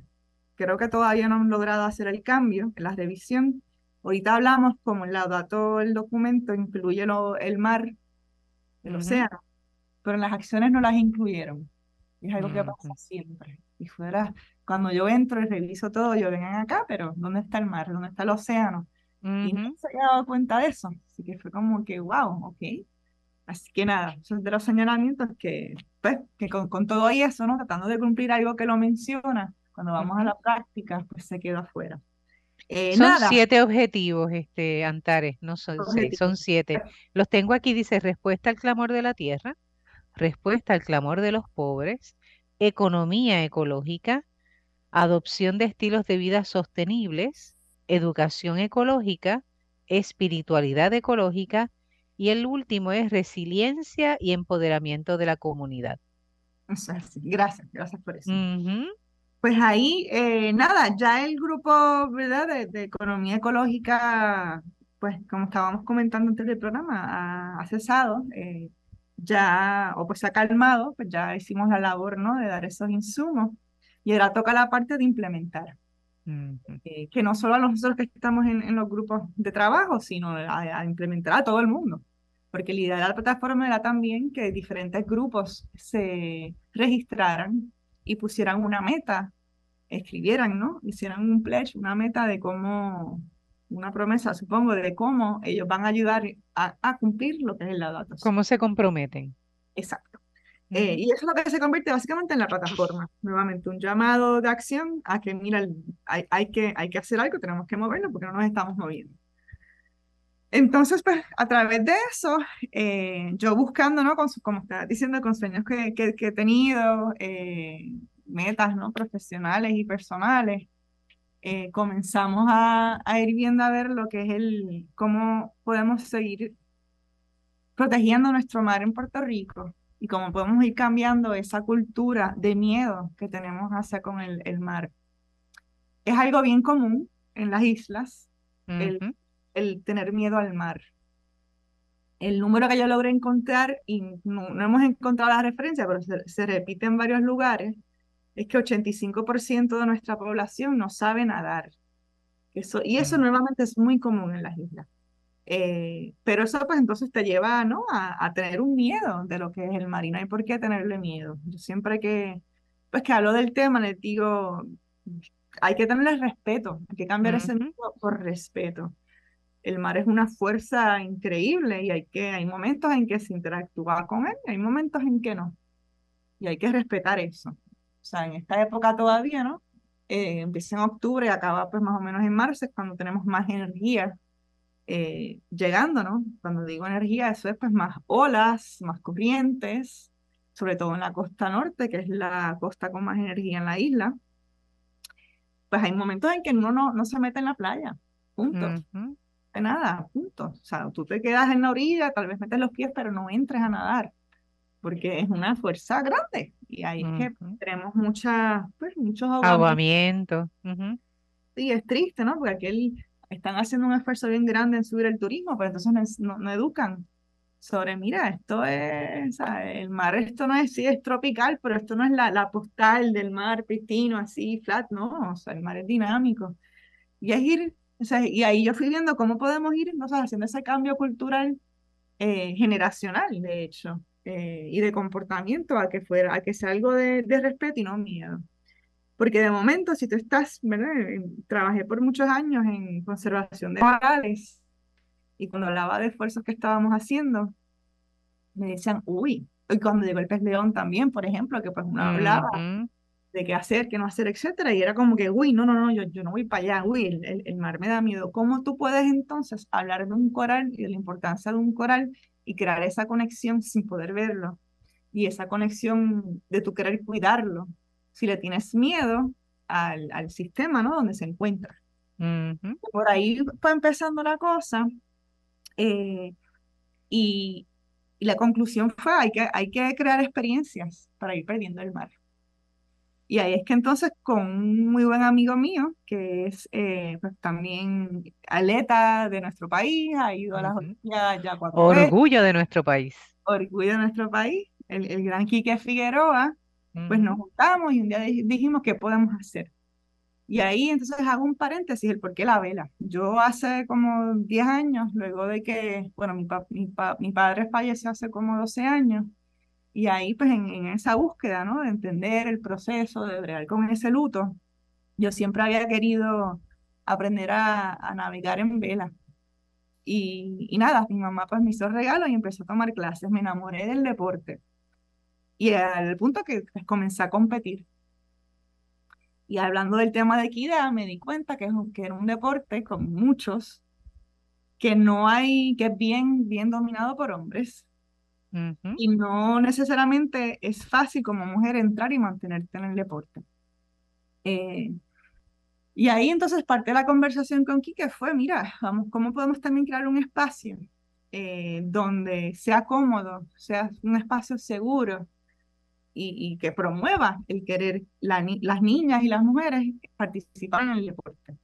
B: creo que todavía no han logrado hacer el cambio en la revisión, ahorita hablamos como el dato el documento incluye el mar, el océano, pero en las acciones no las incluyeron. Y es algo que pasa siempre. Y fuera, cuando yo entro y reviso todo, yo vengan acá, pero ¿dónde está el mar? ¿Dónde está el océano? Y no se había dado cuenta de eso. Así que fue como que, wow, ok. Así que nada, esos de los señalamientos que, pues, que con, con, todo eso, ¿no? Tratando de cumplir algo que lo menciona, cuando vamos a la práctica, pues se queda afuera.
A: Eh, son siete objetivos, este, Antares, no son seis, son siete. Los tengo aquí, dice respuesta al clamor de la tierra, respuesta al clamor de los pobres, economía ecológica, adopción de estilos de vida sostenibles, educación ecológica, espiritualidad ecológica y el último es resiliencia y empoderamiento de la comunidad.
B: Gracias, gracias por eso. Pues ahí, eh, nada, ya el grupo, ¿verdad? De, economía ecológica, pues como estábamos comentando antes del programa, ha, cesado. Eh, ya, o pues se ha calmado, pues ya hicimos la labor, ¿no? De dar esos insumos. Y ahora toca la parte de implementar. Eh, que no solo a nosotros que estamos en, los grupos de trabajo, sino a, implementar a todo el mundo. Porque la idea de la plataforma era también que diferentes grupos se registraran y pusieran una meta, escribieran, ¿no? Hicieran un pledge, una meta de cómo una promesa, supongo, de cómo ellos van a ayudar a, cumplir lo que es la data.
A: ¿Cómo se comprometen?
B: Exacto. Eh, y eso es lo que se convierte básicamente en la plataforma. Nuevamente, un llamado de acción a que, mira, hay, hay, que, hay que hacer algo, tenemos que movernos porque no nos estamos moviendo. Entonces, pues, a través de eso, eh, yo buscando, ¿no? Con, como estaba diciendo, con sueños que, que, he tenido, eh, metas, ¿no? Profesionales y personales, eh, comenzamos a, ir viendo a ver lo que es el, cómo podemos seguir protegiendo nuestro mar en Puerto Rico y cómo podemos ir cambiando esa cultura de miedo que tenemos hacia con el, el mar. Es algo bien común en las islas, el, el, tener miedo al mar. El número que yo logré encontrar, y no, hemos encontrado la referencia, pero se, se repite en varios lugares, es que 85% de nuestra población no sabe nadar. Eso, y eso nuevamente es muy común en las islas. Eh, pero eso pues entonces te lleva ¿no? A, tener un miedo de lo que es el mar y no hay por qué tenerle miedo. Yo siempre que, pues que hablo del tema les digo, hay que tenerle respeto, hay que cambiar ese miedo por respeto. El mar es una fuerza increíble y hay, que, hay momentos en que se interactúa con él, hay momentos en que no. Y hay que respetar eso o sea, en esta época todavía, ¿no? Eh, empieza en octubre y acaba pues más o menos en marzo, es cuando tenemos más energía eh, llegando, ¿no? Cuando digo energía, eso es pues más olas, más corrientes, sobre todo en la costa norte, que es la costa con más energía en la isla. Pues hay momentos en que uno no, no se mete en la playa, punto. De nada, punto. O sea, tú te quedas en la orilla, tal vez metes los pies, pero no entres a nadar porque es una fuerza grande y ahí es que tenemos mucha, pues, muchos
A: ahogamientos.
B: Sí, es triste, ¿no? Porque aquí están haciendo un esfuerzo bien grande en subir el turismo, pero entonces no, no, educan sobre, mira, esto es, el mar, esto no es, sí, es tropical, pero esto no es la, la postal del mar pristino, así, flat, no, o sea, el mar es dinámico. Y es ir, o sea, y ahí yo fui viendo cómo podemos ir, no sé, haciendo ese cambio cultural eh, generacional, de hecho. Eh, y de comportamiento a que fuera, a que sea algo de, respeto y no miedo. Porque de momento, si tú estás, ¿verdad? Trabajé por muchos años en conservación de corales y cuando hablaba de esfuerzos que estábamos haciendo, me decían, uy, y cuando llegó el pez león también, por ejemplo, que pues uno hablaba de qué hacer, qué no hacer, etcétera, y era como que, uy, no, no, no, yo, yo no voy para allá, uy, el, el mar me da miedo. ¿Cómo tú puedes entonces hablar de un coral y de la importancia de un coral y crear esa conexión sin poder verlo y esa conexión de tu querer cuidarlo, si le tienes miedo al, al sistema, ¿no? Donde se encuentra. Por ahí fue empezando la cosa eh, y, y, la conclusión fue hay que, hay que crear experiencias para ir perdiendo el mar. Y ahí es que entonces con un muy buen amigo mío, que es eh, pues también atleta de nuestro país, ha ido a las Olimpiadas ya cuatro veces,
A: Orgullo de nuestro país.
B: orgullo de nuestro país, el, el gran Quique Figueroa, pues nos juntamos y un día di- dijimos qué podemos hacer. Y ahí entonces hago un paréntesis, el por qué la vela. Yo hace como 10 años, luego de que, bueno, mi, pa- mi, pa- mi padre falleció hace como 12 años, y ahí pues en, en esa búsqueda, ¿no? De entender el proceso, de bregar con ese luto, yo siempre había querido aprender a, a navegar en vela. Y, y nada, mi mamá pues me hizo regalo y empezó a tomar clases, me enamoré del deporte. Y al punto que comencé a competir. Y hablando del tema de equidad, me di cuenta que, es un- que era un deporte con muchos, que no hay, que es bien, bien dominado por hombres. Y no necesariamente es fácil como mujer entrar y mantenerte en el deporte. Eh, y ahí entonces parte de la conversación con Quique fue, mira, vamos, ¿cómo podemos también crear un espacio eh, donde sea cómodo, sea un espacio seguro y, y que promueva el querer la las niñas y las mujeres participar en el deporte?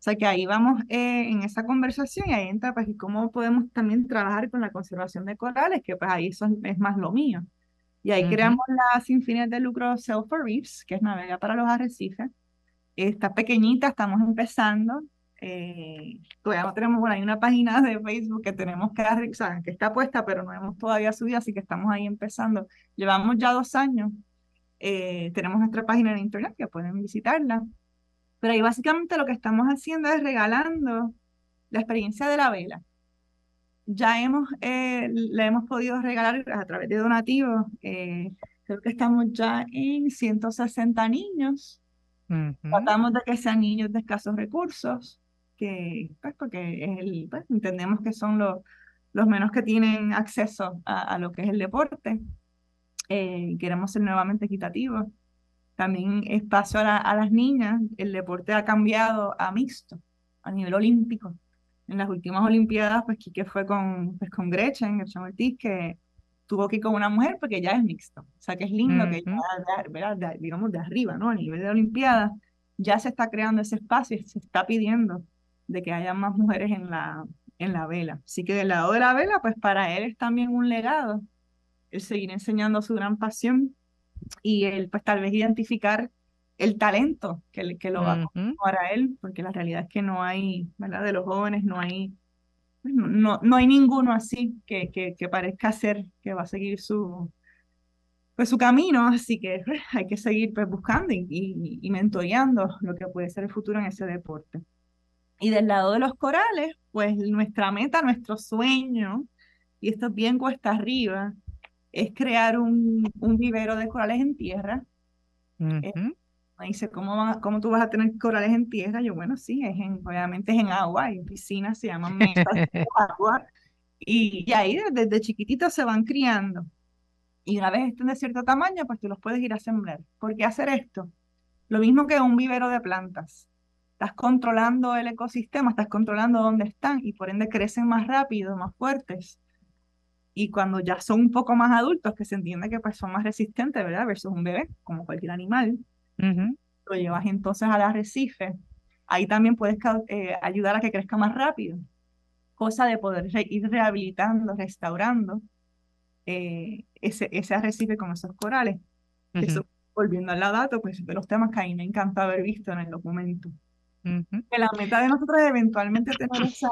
B: O sea que ahí vamos eh, en esa conversación y ahí entra pues cómo podemos también trabajar con la conservación de corales, que pues ahí eso es, más lo mío. Y ahí
A: ujú.
B: creamos la sin fines de lucro Sail for Reefs, que es navegar para los arrecifes. Está pequeñita, estamos empezando. Eh, todavía no tenemos, bueno, hay una página de Facebook que tenemos que, o sea, que está puesta, pero no hemos todavía subido, así que estamos ahí empezando. Llevamos ya dos años. eh, tenemos nuestra página en internet que pueden visitarla. Pero ahí básicamente lo que estamos haciendo es regalando la experiencia de la vela. Ya hemos, eh, le hemos podido regalar a través de donativos, eh, creo que estamos ya en 160 niños.
A: Ujú,
B: Tratamos de que sean niños de escasos recursos, que, pues, porque es el, pues, entendemos que son los, los menos que tienen acceso a, a lo que es el deporte. Eh, queremos ser nuevamente equitativos. También espacio a, la- a las niñas. El deporte ha cambiado a mixto, a nivel olímpico. En las últimas Olimpiadas, pues Quique fue con, pues, con Gretchen, Gretchen Ortiz, que tuvo que ir con una mujer porque ya es mixto. O sea que es lindo que ya, de- de- digamos, de arriba, ¿no? A nivel de Olimpiadas, ya se está creando ese espacio y se está pidiendo de que haya más mujeres en la, en la vela. Así que del lado de la vela, pues para él es también un legado el seguir enseñando su gran pasión y el pues tal vez identificar el talento que, que lo va a para él, porque la realidad es que no hay, ¿verdad? De los jóvenes no hay, no, no, no hay ninguno así que, que, que parezca ser que va a seguir su, pues, su camino, así que pues, hay que seguir pues, buscando y, y, y mentoreando lo que puede ser el futuro en ese deporte. Y del lado de los corales, pues nuestra meta, nuestro sueño, y esto es bien cuesta arriba, es crear un, un vivero de corales en tierra. Eh, me dice, ¿cómo, cómo tú vas a tener corales en tierra? Yo, bueno, sí, es en, obviamente es en agua, en piscinas, se llaman metas de agua, y, y ahí desde, desde chiquititos se van criando. Y una vez estén de cierto tamaño, pues tú los puedes ir a sembrar. ¿Por qué hacer esto? Lo mismo que un vivero de plantas. Estás controlando el ecosistema, estás controlando dónde están y por ende crecen más rápido, más fuertes. Y cuando ya son un poco más adultos, que se entiende que pues son más resistentes, ¿verdad? Versus un bebé, como cualquier animal,
A: Ujú,
B: lo llevas entonces al arrecife. Ahí también puedes eh, ayudar a que crezca más rápido. Cosa de poder re- ir rehabilitando, restaurando eh, ese, ese arrecife con esos corales.
A: ujú,
B: Eso, volviendo al dato, pues de los temas que a mí me encanta haber visto en el documento. Que la meta de nosotros es eventualmente tener esa,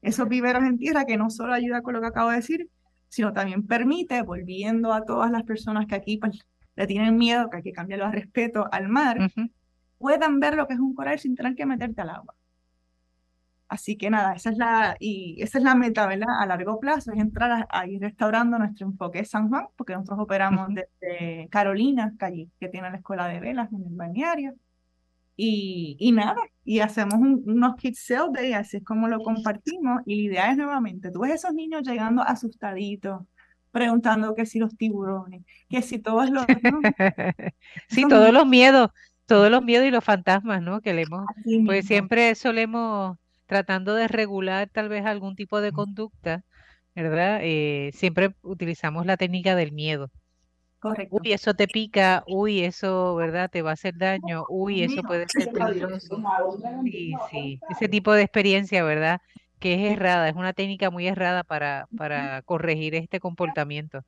B: esos viveros en tierra que no solo ayuda con lo que acabo de decir, sino también permite, volviendo a todas las personas que aquí pues, le tienen miedo, que hay que cambiarlo a respeto al mar,
A: Ujú.
B: puedan ver lo que es un coral sin tener que meterte al agua. Así que nada, esa es la, y esa es la meta, ¿verdad? A largo plazo, es entrar a, a ir restaurando nuestro enfoque San Juan, porque nosotros operamos desde Carolina, que allí, que tiene la escuela de velas en el balneario. Y, y nada, y hacemos un- unos kids sale day, así es como lo compartimos. Y la idea es nuevamente, tú ves esos niños llegando asustaditos, preguntando que si los tiburones, que si todos los... ¿no?
A: Sí, todos los miedos, todos los miedos y los fantasmas, ¿no? Que le hemos,
B: así
A: pues
B: mismo.
A: siempre solemos tratando de regular tal vez algún tipo de conducta, ¿verdad? Eh, siempre utilizamos la técnica del miedo.
B: Correcto.
A: Uy, eso te pica, uy, eso, ¿verdad? Te va a hacer daño, uy, eso puede ser peligroso. Sí, sí, ese tipo de experiencia, ¿verdad? Que es errada, es una técnica muy errada para, para corregir este comportamiento.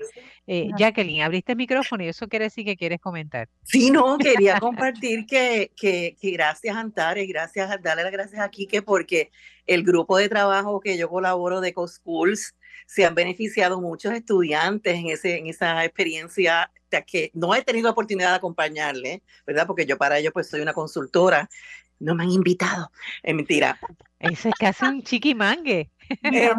A: Eh, Jacqueline, abriste el micrófono y eso quiere decir que quieres comentar.
C: Sí, no, quería compartir que, que, que gracias Antares, gracias, darle las gracias a Kike porque el grupo de trabajo que yo colaboro de CoSchools se han beneficiado muchos estudiantes en, ese, en esa experiencia que no he tenido oportunidad de acompañarle, ¿verdad? Porque yo para ello pues soy una consultora. No me han invitado. Es mentira.
A: Ese es casi un chiquimangue.
C: Este, pero,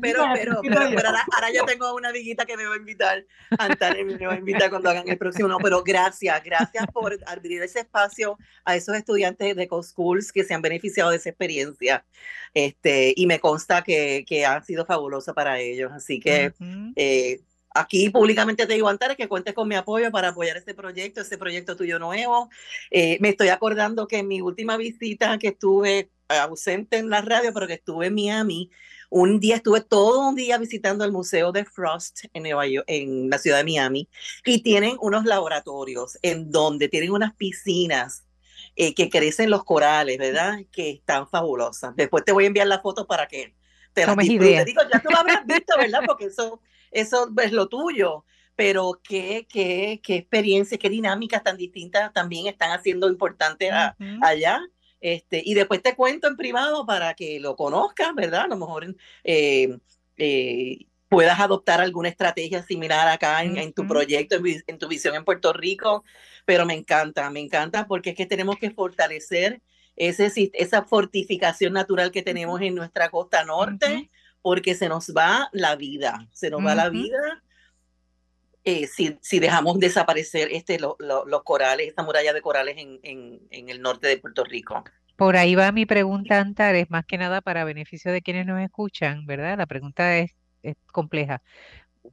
C: pero, pero, pero, ahora, yo tengo una amiguita que me va a invitar, Antares me va a invitar cuando hagan el próximo, no, pero gracias, gracias por abrir ese espacio a esos estudiantes de co-schools que se han beneficiado de esa experiencia, este, y me consta que, que ha sido fabulosa para ellos, así que eh, aquí públicamente te digo, Antares, que cuentes con mi apoyo para apoyar este proyecto, este proyecto tuyo nuevo. Eh, me estoy acordando que en mi última visita que estuve ausente en la radio, pero que estuve en Miami. Un día estuve todo un día visitando el Museo de Frost en, Nueva York, en la ciudad de Miami y tienen unos laboratorios en donde tienen unas piscinas eh, que crecen los corales, ¿verdad? Que están fabulosas. Después te voy a enviar la foto para que te las disfrutes. Digo, ya tú lo habrás visto, ¿verdad? Porque eso, eso es lo tuyo pero qué, qué, qué experiencias, qué dinámicas tan distintas también están haciendo importante allá. Este, y después te cuento en privado para que lo conozcas, ¿verdad? A lo mejor eh, eh, puedas adoptar alguna estrategia similar acá en, tu proyecto, en, tu visión en Puerto Rico, pero me encanta, me encanta porque es que tenemos que fortalecer ese, esa fortificación natural que tenemos en nuestra costa norte, porque se nos va la vida, se nos va la vida. Eh, si, si, dejamos desaparecer este, los corales, esta muralla de corales en, en, en el norte de Puerto Rico.
A: Por ahí va mi pregunta, Antares, más que nada para beneficio de quienes nos escuchan, ¿verdad? La pregunta es, compleja.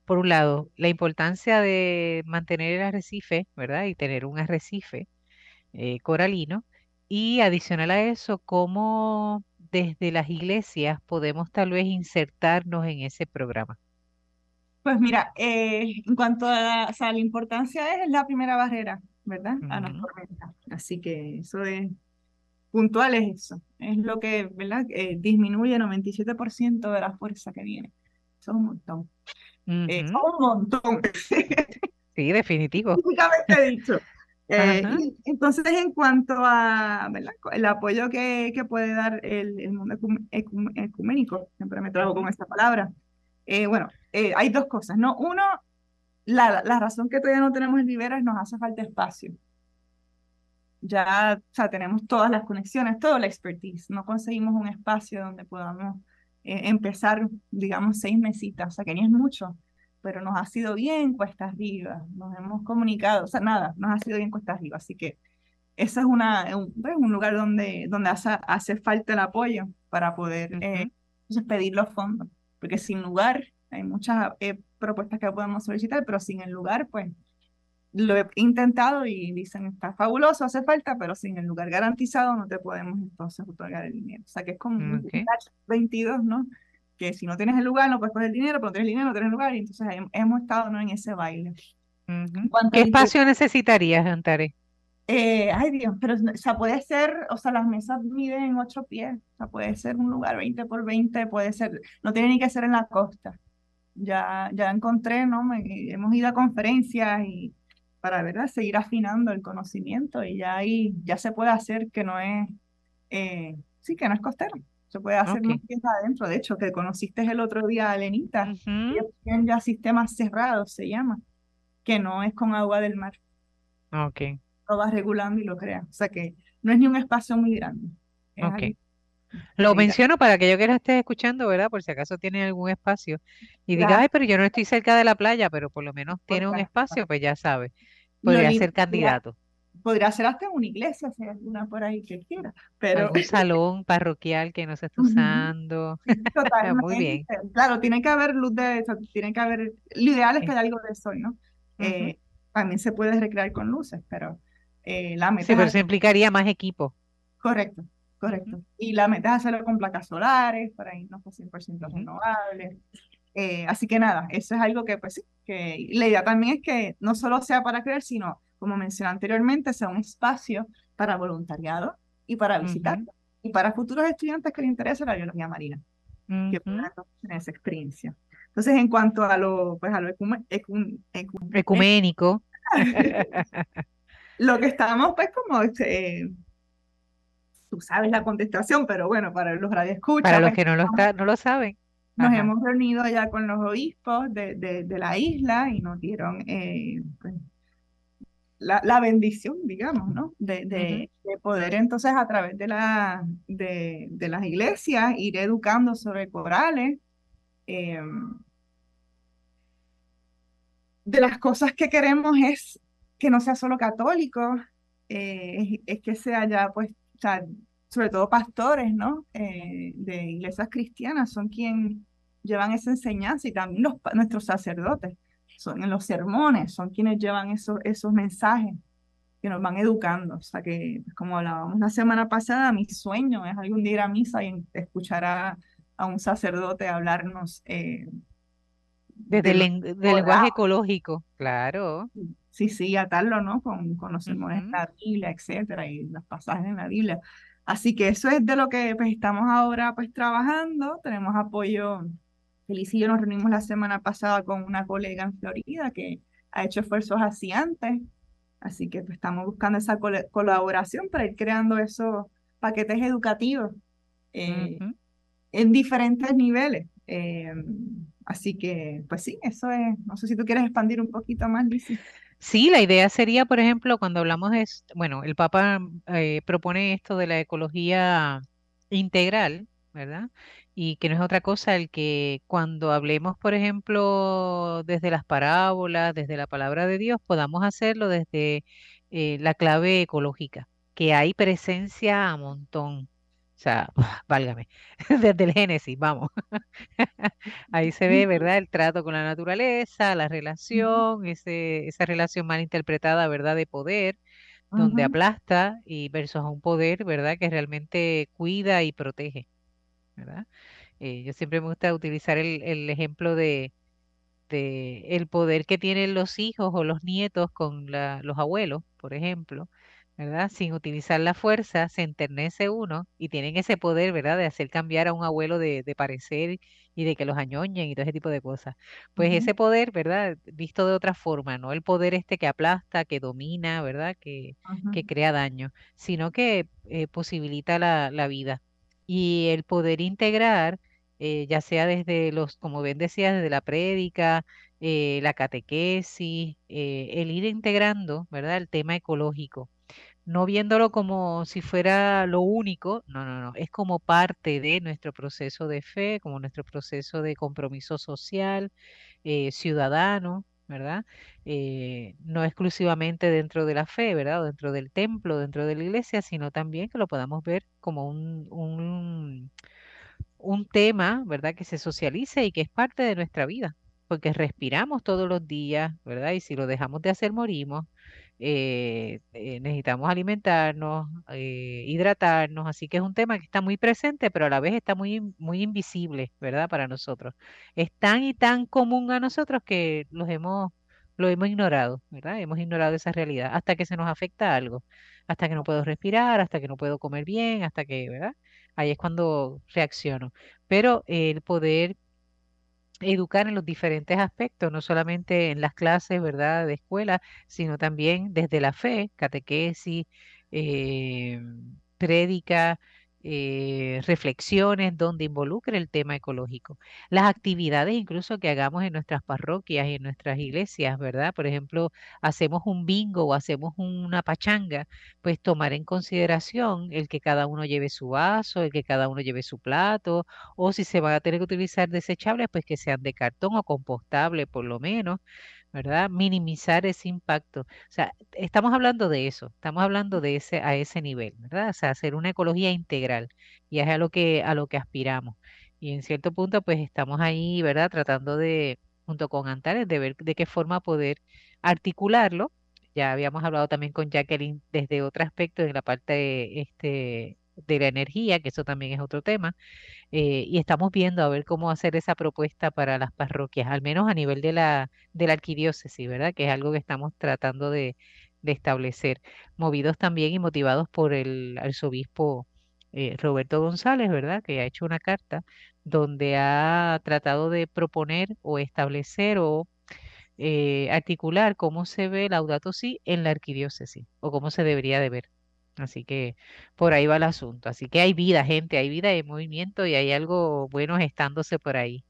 A: Por un lado, la importancia de mantener el arrecife, ¿verdad? Y tener un arrecife eh, coralino. Y adicional a eso, cómo desde las iglesias podemos tal vez insertarnos en ese programa.
B: Pues mira, eh, en cuanto a la, la importancia es la primera barrera, ¿verdad? A la tormenta. Así que eso es puntual es eso. Es lo que, ¿verdad? Eh, disminuye el 97% de la fuerza que viene. Eso es un montón. Eh, un montón.
A: sí, definitivo.
B: dicho. Eh, entonces, en cuanto a el apoyo que, que puede dar el, el mundo ecuménico, siempre me trago con esta palabra, bueno, hay dos cosas, ¿no? Uno, la, la razón que todavía no tenemos el Libera es nos hace falta espacio ya o sea, tenemos todas las conexiones, toda la expertise. No conseguimos un espacio donde podamos eh, empezar, digamos, seis mesitas, o sea, que ni es mucho, pero nos ha sido bien cuesta arriba, nos hemos comunicado, o sea, nada, nos ha sido bien cuesta arriba. Así que eso es una, un, pues, un lugar donde, donde hace, hace, falta el apoyo para poder eh, pedir los fondos, porque sin lugar hay muchas eh, propuestas que podemos solicitar, pero sin el lugar, pues lo he intentado y dicen, está fabuloso, hace falta, pero sin el lugar garantizado no te podemos entonces otorgar el dinero. O sea, que es como un 22, ¿no? Que si no tienes el lugar no puedes coger el dinero, pero no tienes el dinero, no tienes el lugar, y entonces hemos estado ¿no? en ese baile.
A: ¿Qué espacio necesitarías, Antare?
B: Eh, ay Dios, pero o sea, puede ser, o sea, las mesas miden 8 pies, o sea, puede ser un lugar 20 por 20, puede ser, no tiene ni que ser en la costa. Ya, ya encontré, ¿no? hemos ido a conferencias y para ¿verdad? seguir afinando el conocimiento y ya ahí ya se puede hacer que no es, eh, sí, que no es costero. Se puede hacer más adentro. De hecho, que conociste el otro día a Lenita, tienen ya sistemas cerrados, se llama, que no es con agua del mar.
A: Ok.
B: Lo vas regulando y lo creas. O sea que no es ni un espacio muy grande.
A: Ok. Lo menciono para que yo que la esté escuchando, ¿verdad? Por si acaso tiene algún espacio y diga, ay, pero yo no estoy cerca de la playa, pero por lo menos tiene un espacio, pues ya sabe, podría ser candidato.
B: Podría ser hasta una iglesia, si hay alguna por ahí que quiera, pero...
A: Un salón parroquial que no se está usando. Muy bien.
B: Claro, tiene que haber luz de eso, tiene que haber... Lo ideal es que haya algo de sol, ¿no? Eh, también se puede recrear con luces, pero eh, la meta...
A: Sí, pero se implicaría más equipo.
B: Correcto. Correcto. Y la meta es hacerlo con placas solares para irnos por 100% renovables. Eh, así que nada, eso es algo que pues sí, que la idea también es que no solo sea para creer, sino, como mencioné anteriormente, sea un espacio para voluntariado y para visitar y para futuros estudiantes que les interese la biología marina, que puedan tener esa experiencia. Entonces, en cuanto a lo, pues, a lo
A: ecuménico,
B: lo que estamos, pues, como, este, tú sabes la contestación, pero bueno, para los radioescuchas.
A: Para los
B: pues,
A: que no lo, no lo saben.
B: Nos hemos reunido allá con los obispos de, de, la isla y nos dieron eh, pues, la, la, bendición, digamos, ¿no? De, de, poder entonces a través de, la, de, las iglesias ir educando sobre corales. Em, de las cosas que queremos es que no sea solo católico, eh, es, que sea ya, pues, sobre todo pastores, ¿no? Eh, de iglesias cristianas son quienes llevan esa enseñanza y también los, nuestros sacerdotes son en los sermones, son quienes llevan esos, esos mensajes que nos van educando. O sea que, pues, como hablábamos la semana pasada, mi sueño es algún día ir a misa y escuchar a, a un sacerdote hablarnos.
A: Eh, Desde el lenguaje ecológico, claro.
B: Sí, sí, atarlo, ¿no? Con, con los sermones de la Biblia, etcétera, y los pasajes en la Biblia. Así que eso es de lo que pues, estamos ahora pues trabajando. Tenemos apoyo Feliz y yo nos reunimos la semana pasada con una colega en Florida que ha hecho esfuerzos así antes. Así que pues, estamos buscando esa colaboración para ir creando esos paquetes educativos eh, en diferentes niveles. Eh, así que, pues sí, eso es. No sé si tú quieres expandir un poquito más, Lizzie.
A: Sí, la idea sería, por ejemplo, cuando hablamos de, bueno, el Papa eh, propone esto de la ecología integral, ¿verdad? Y que no es otra cosa el que cuando hablemos, por ejemplo, desde las parábolas, desde la palabra de Dios, podamos hacerlo desde eh, la clave ecológica, que hay presencia a montón. O sea, válgame, desde el Génesis, vamos. Ahí se ve, ¿verdad? El trato con la naturaleza, la relación, ese, esa relación mal interpretada, ¿verdad? De poder, donde aplasta y versus a un poder, ¿verdad? Que realmente cuida y protege. ¿Verdad? Eh, yo siempre me gusta utilizar el, el ejemplo de, de, el poder que tienen los hijos o los nietos con la, los abuelos, por ejemplo, ¿verdad? Sin utilizar la fuerza, se enternece uno y tienen ese poder, ¿verdad? De hacer cambiar a un abuelo de, de parecer y de que los añoñen y todo ese tipo de cosas. Pues ese poder, ¿verdad? Visto de otra forma, no el poder este que aplasta, que domina, ¿verdad? Que, que crea daño, sino que eh, posibilita la, la vida y el poder integrar, eh, ya sea desde los, como bien decía, desde la prédica, eh, la catequesis, eh, el ir integrando, ¿verdad? El tema ecológico, no viéndolo como si fuera lo único, no, no, no, es como parte de nuestro proceso de fe, como nuestro proceso de compromiso social, ciudadano, ¿verdad? Eh, no exclusivamente dentro de la fe, ¿verdad? O dentro del templo, dentro de la iglesia, sino también que lo podamos ver como un, un, un tema, ¿verdad? Que se socialice y que es parte de nuestra vida, porque respiramos todos los días, ¿verdad? Y si lo dejamos de hacer, morimos. Eh, eh, necesitamos alimentarnos, eh, hidratarnos, así que es un tema que está muy presente, pero a la vez está muy, muy invisible, ¿verdad? Para nosotros. Es tan y tan común a nosotros que los hemos, lo hemos ignorado, ¿verdad? Hemos ignorado esa realidad hasta que se nos afecta algo, hasta que no puedo respirar, hasta que no puedo comer bien, hasta que, ¿verdad? Ahí es cuando reacciono. Pero el poder educar en los diferentes aspectos, no solamente en las clases, ¿verdad?, de escuela, sino también desde la fe, catequesis, eh, prédica, eh, reflexiones donde involucre el tema ecológico. Las actividades incluso que hagamos en nuestras parroquias y en nuestras iglesias, ¿verdad? Por ejemplo, hacemos un bingo o hacemos una pachanga, pues tomar en consideración el que cada uno lleve su vaso, el que cada uno lleve su plato, o si se van a tener que utilizar desechables, pues que sean de cartón o compostable por lo menos. ¿Verdad? Minimizar ese impacto. O sea, estamos hablando de eso, estamos hablando de ese, a ese nivel, ¿verdad? O sea, hacer una ecología integral y es a lo que, a lo que aspiramos. Y en cierto punto, pues estamos ahí, ¿verdad? Tratando de, junto con Antares, de ver de qué forma poder articularlo. Ya habíamos hablado también con Jacqueline desde otro aspecto, en la parte este, de la energía, que eso también es otro tema, eh, y estamos viendo a ver cómo hacer esa propuesta para las parroquias, al menos a nivel de la, de la arquidiócesis, ¿verdad? Que es algo que estamos tratando de, establecer, movidos también y motivados por el arzobispo eh, Roberto González, ¿verdad? Que ha hecho una carta donde ha tratado de proponer o establecer o eh, articular cómo se ve Laudato Si en la arquidiócesis o cómo se debería de ver. Así que por ahí va el asunto. Así que hay vida, gente, hay vida, hay movimiento y hay algo bueno gestándose por ahí.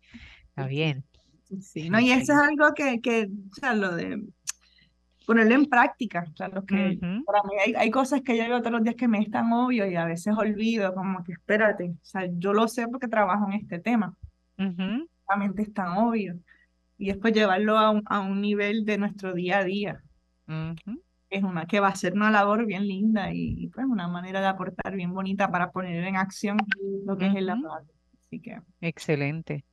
A: Está bien.
B: Sí, no, y eso es algo que, que, o sea, lo de ponerlo en práctica. O sea, lo que, para mí hay, hay, cosas que yo veo todos los días que me es tan obvio y a veces olvido, como que espérate, o sea, yo lo sé porque trabajo en este tema. Realmente es tan obvio. Y después llevarlo a un, a un nivel de nuestro día a día. Es una que va a ser una labor bien linda y, pues una manera de aportar bien bonita para poner en acción lo que es el labor. Así que.
A: Excelente.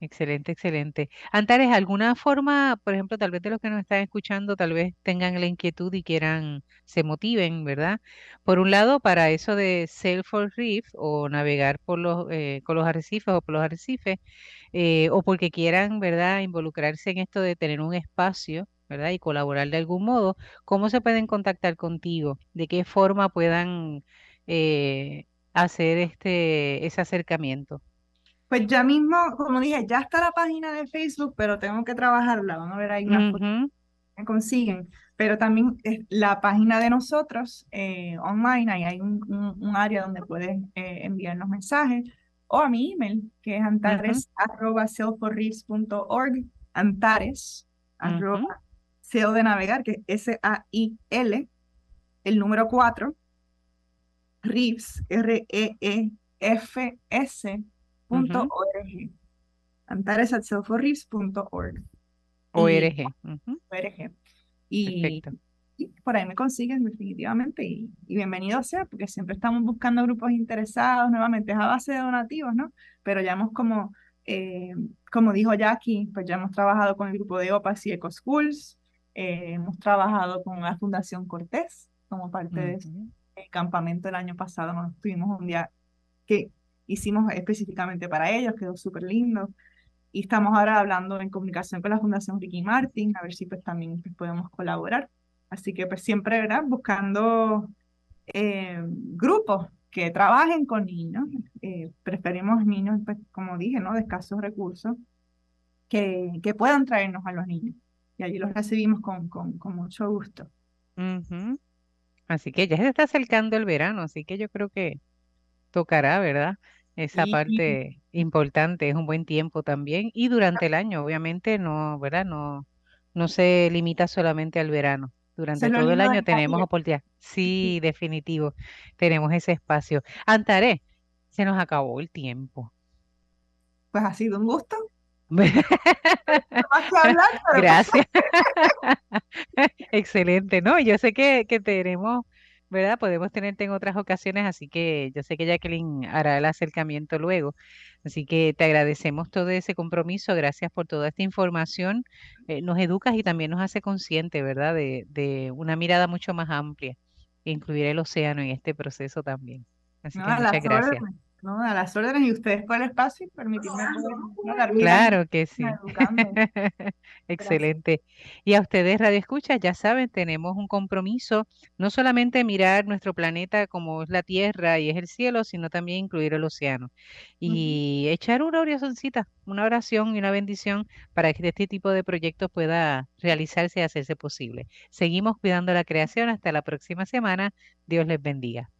A: Excelente, excelente. Antares, ¿alguna forma, por ejemplo, tal vez de los que nos están escuchando, tal vez tengan la inquietud y quieran, se motiven, ¿verdad? Por un lado, para eso de sail for reef o navegar por los, eh, con los arrecifes o por los arrecifes, eh, o porque quieran, ¿verdad?, involucrarse en esto de tener un espacio, ¿verdad? Y colaborar de algún modo, ¿cómo se pueden contactar contigo? ¿De qué forma puedan eh, hacer este, ese acercamiento?
B: Pues ya mismo, como dije, ya está la página de Facebook, pero tengo que trabajarla. Van a ver ahí una que consiguen. Pero también la página de nosotros eh, online, ahí hay un, un, área donde pueden eh, enviarnos mensajes o a mi email, que es antares arroba antares arroba de navegar, que es S-A-I-L, el número 4, RIFS, R-E-E-F-S .org. Antares at
A: selforreefs.org. ORG.
B: ORG. Y, y, por ahí me consiguen definitivamente y, y, bienvenido sea, porque siempre estamos buscando grupos interesados, nuevamente es a base de donativos, ¿no? Pero ya hemos como, eh, como dijo Jackie, pues ya hemos trabajado con el grupo de OPAS y EcoSchools, eh, hemos trabajado con la Fundación Cortés como parte del campamento del año pasado, nos tuvimos un día que hicimos específicamente para ellos, quedó súper lindo. Y estamos ahora hablando en comunicación con la Fundación Ricky Martin, a ver si pues también podemos colaborar. Así que pues siempre, ¿verdad? Buscando eh, grupos que trabajen con niños. Eh, preferimos niños, pues, como dije, ¿no? De escasos recursos, que, que puedan traernos a los niños. Y allí los recibimos con, con, con mucho gusto.
A: Así que ya se está acercando el verano, así que yo creo que tocará, ¿verdad? Esa parte importante, es un buen tiempo también. Y durante el año, obviamente, no, ¿verdad? No, no se limita solamente al verano. Durante todo el año tenemos oportunidad. Sí, definitivo, tenemos ese espacio. Antaré, se nos acabó el tiempo.
B: Pues ha sido un gusto.
A: Gracias. Excelente, ¿no? Yo sé que, que tenemos ¿verdad? Podemos tenerte en otras ocasiones, así que yo sé que Jacqueline hará el acercamiento luego. Así que te agradecemos todo ese compromiso, gracias por toda esta información. Eh, nos educas y también nos hace consciente, ¿verdad? De, de una mirada mucho más amplia, incluir el océano en este proceso también. Así que muchas gracias.
B: ¿No? A las órdenes y ustedes con el espacio y permitirme
A: Claro que sí. Excelente. Y a ustedes, Radio Escucha, ya saben, tenemos un compromiso, no solamente mirar nuestro planeta como es la Tierra y es el cielo, sino también incluir el océano. Y echar una oracióncita, una oración y una bendición para que este tipo de proyectos pueda realizarse y hacerse posible. Seguimos cuidando la creación. Hasta la próxima semana. Dios les bendiga.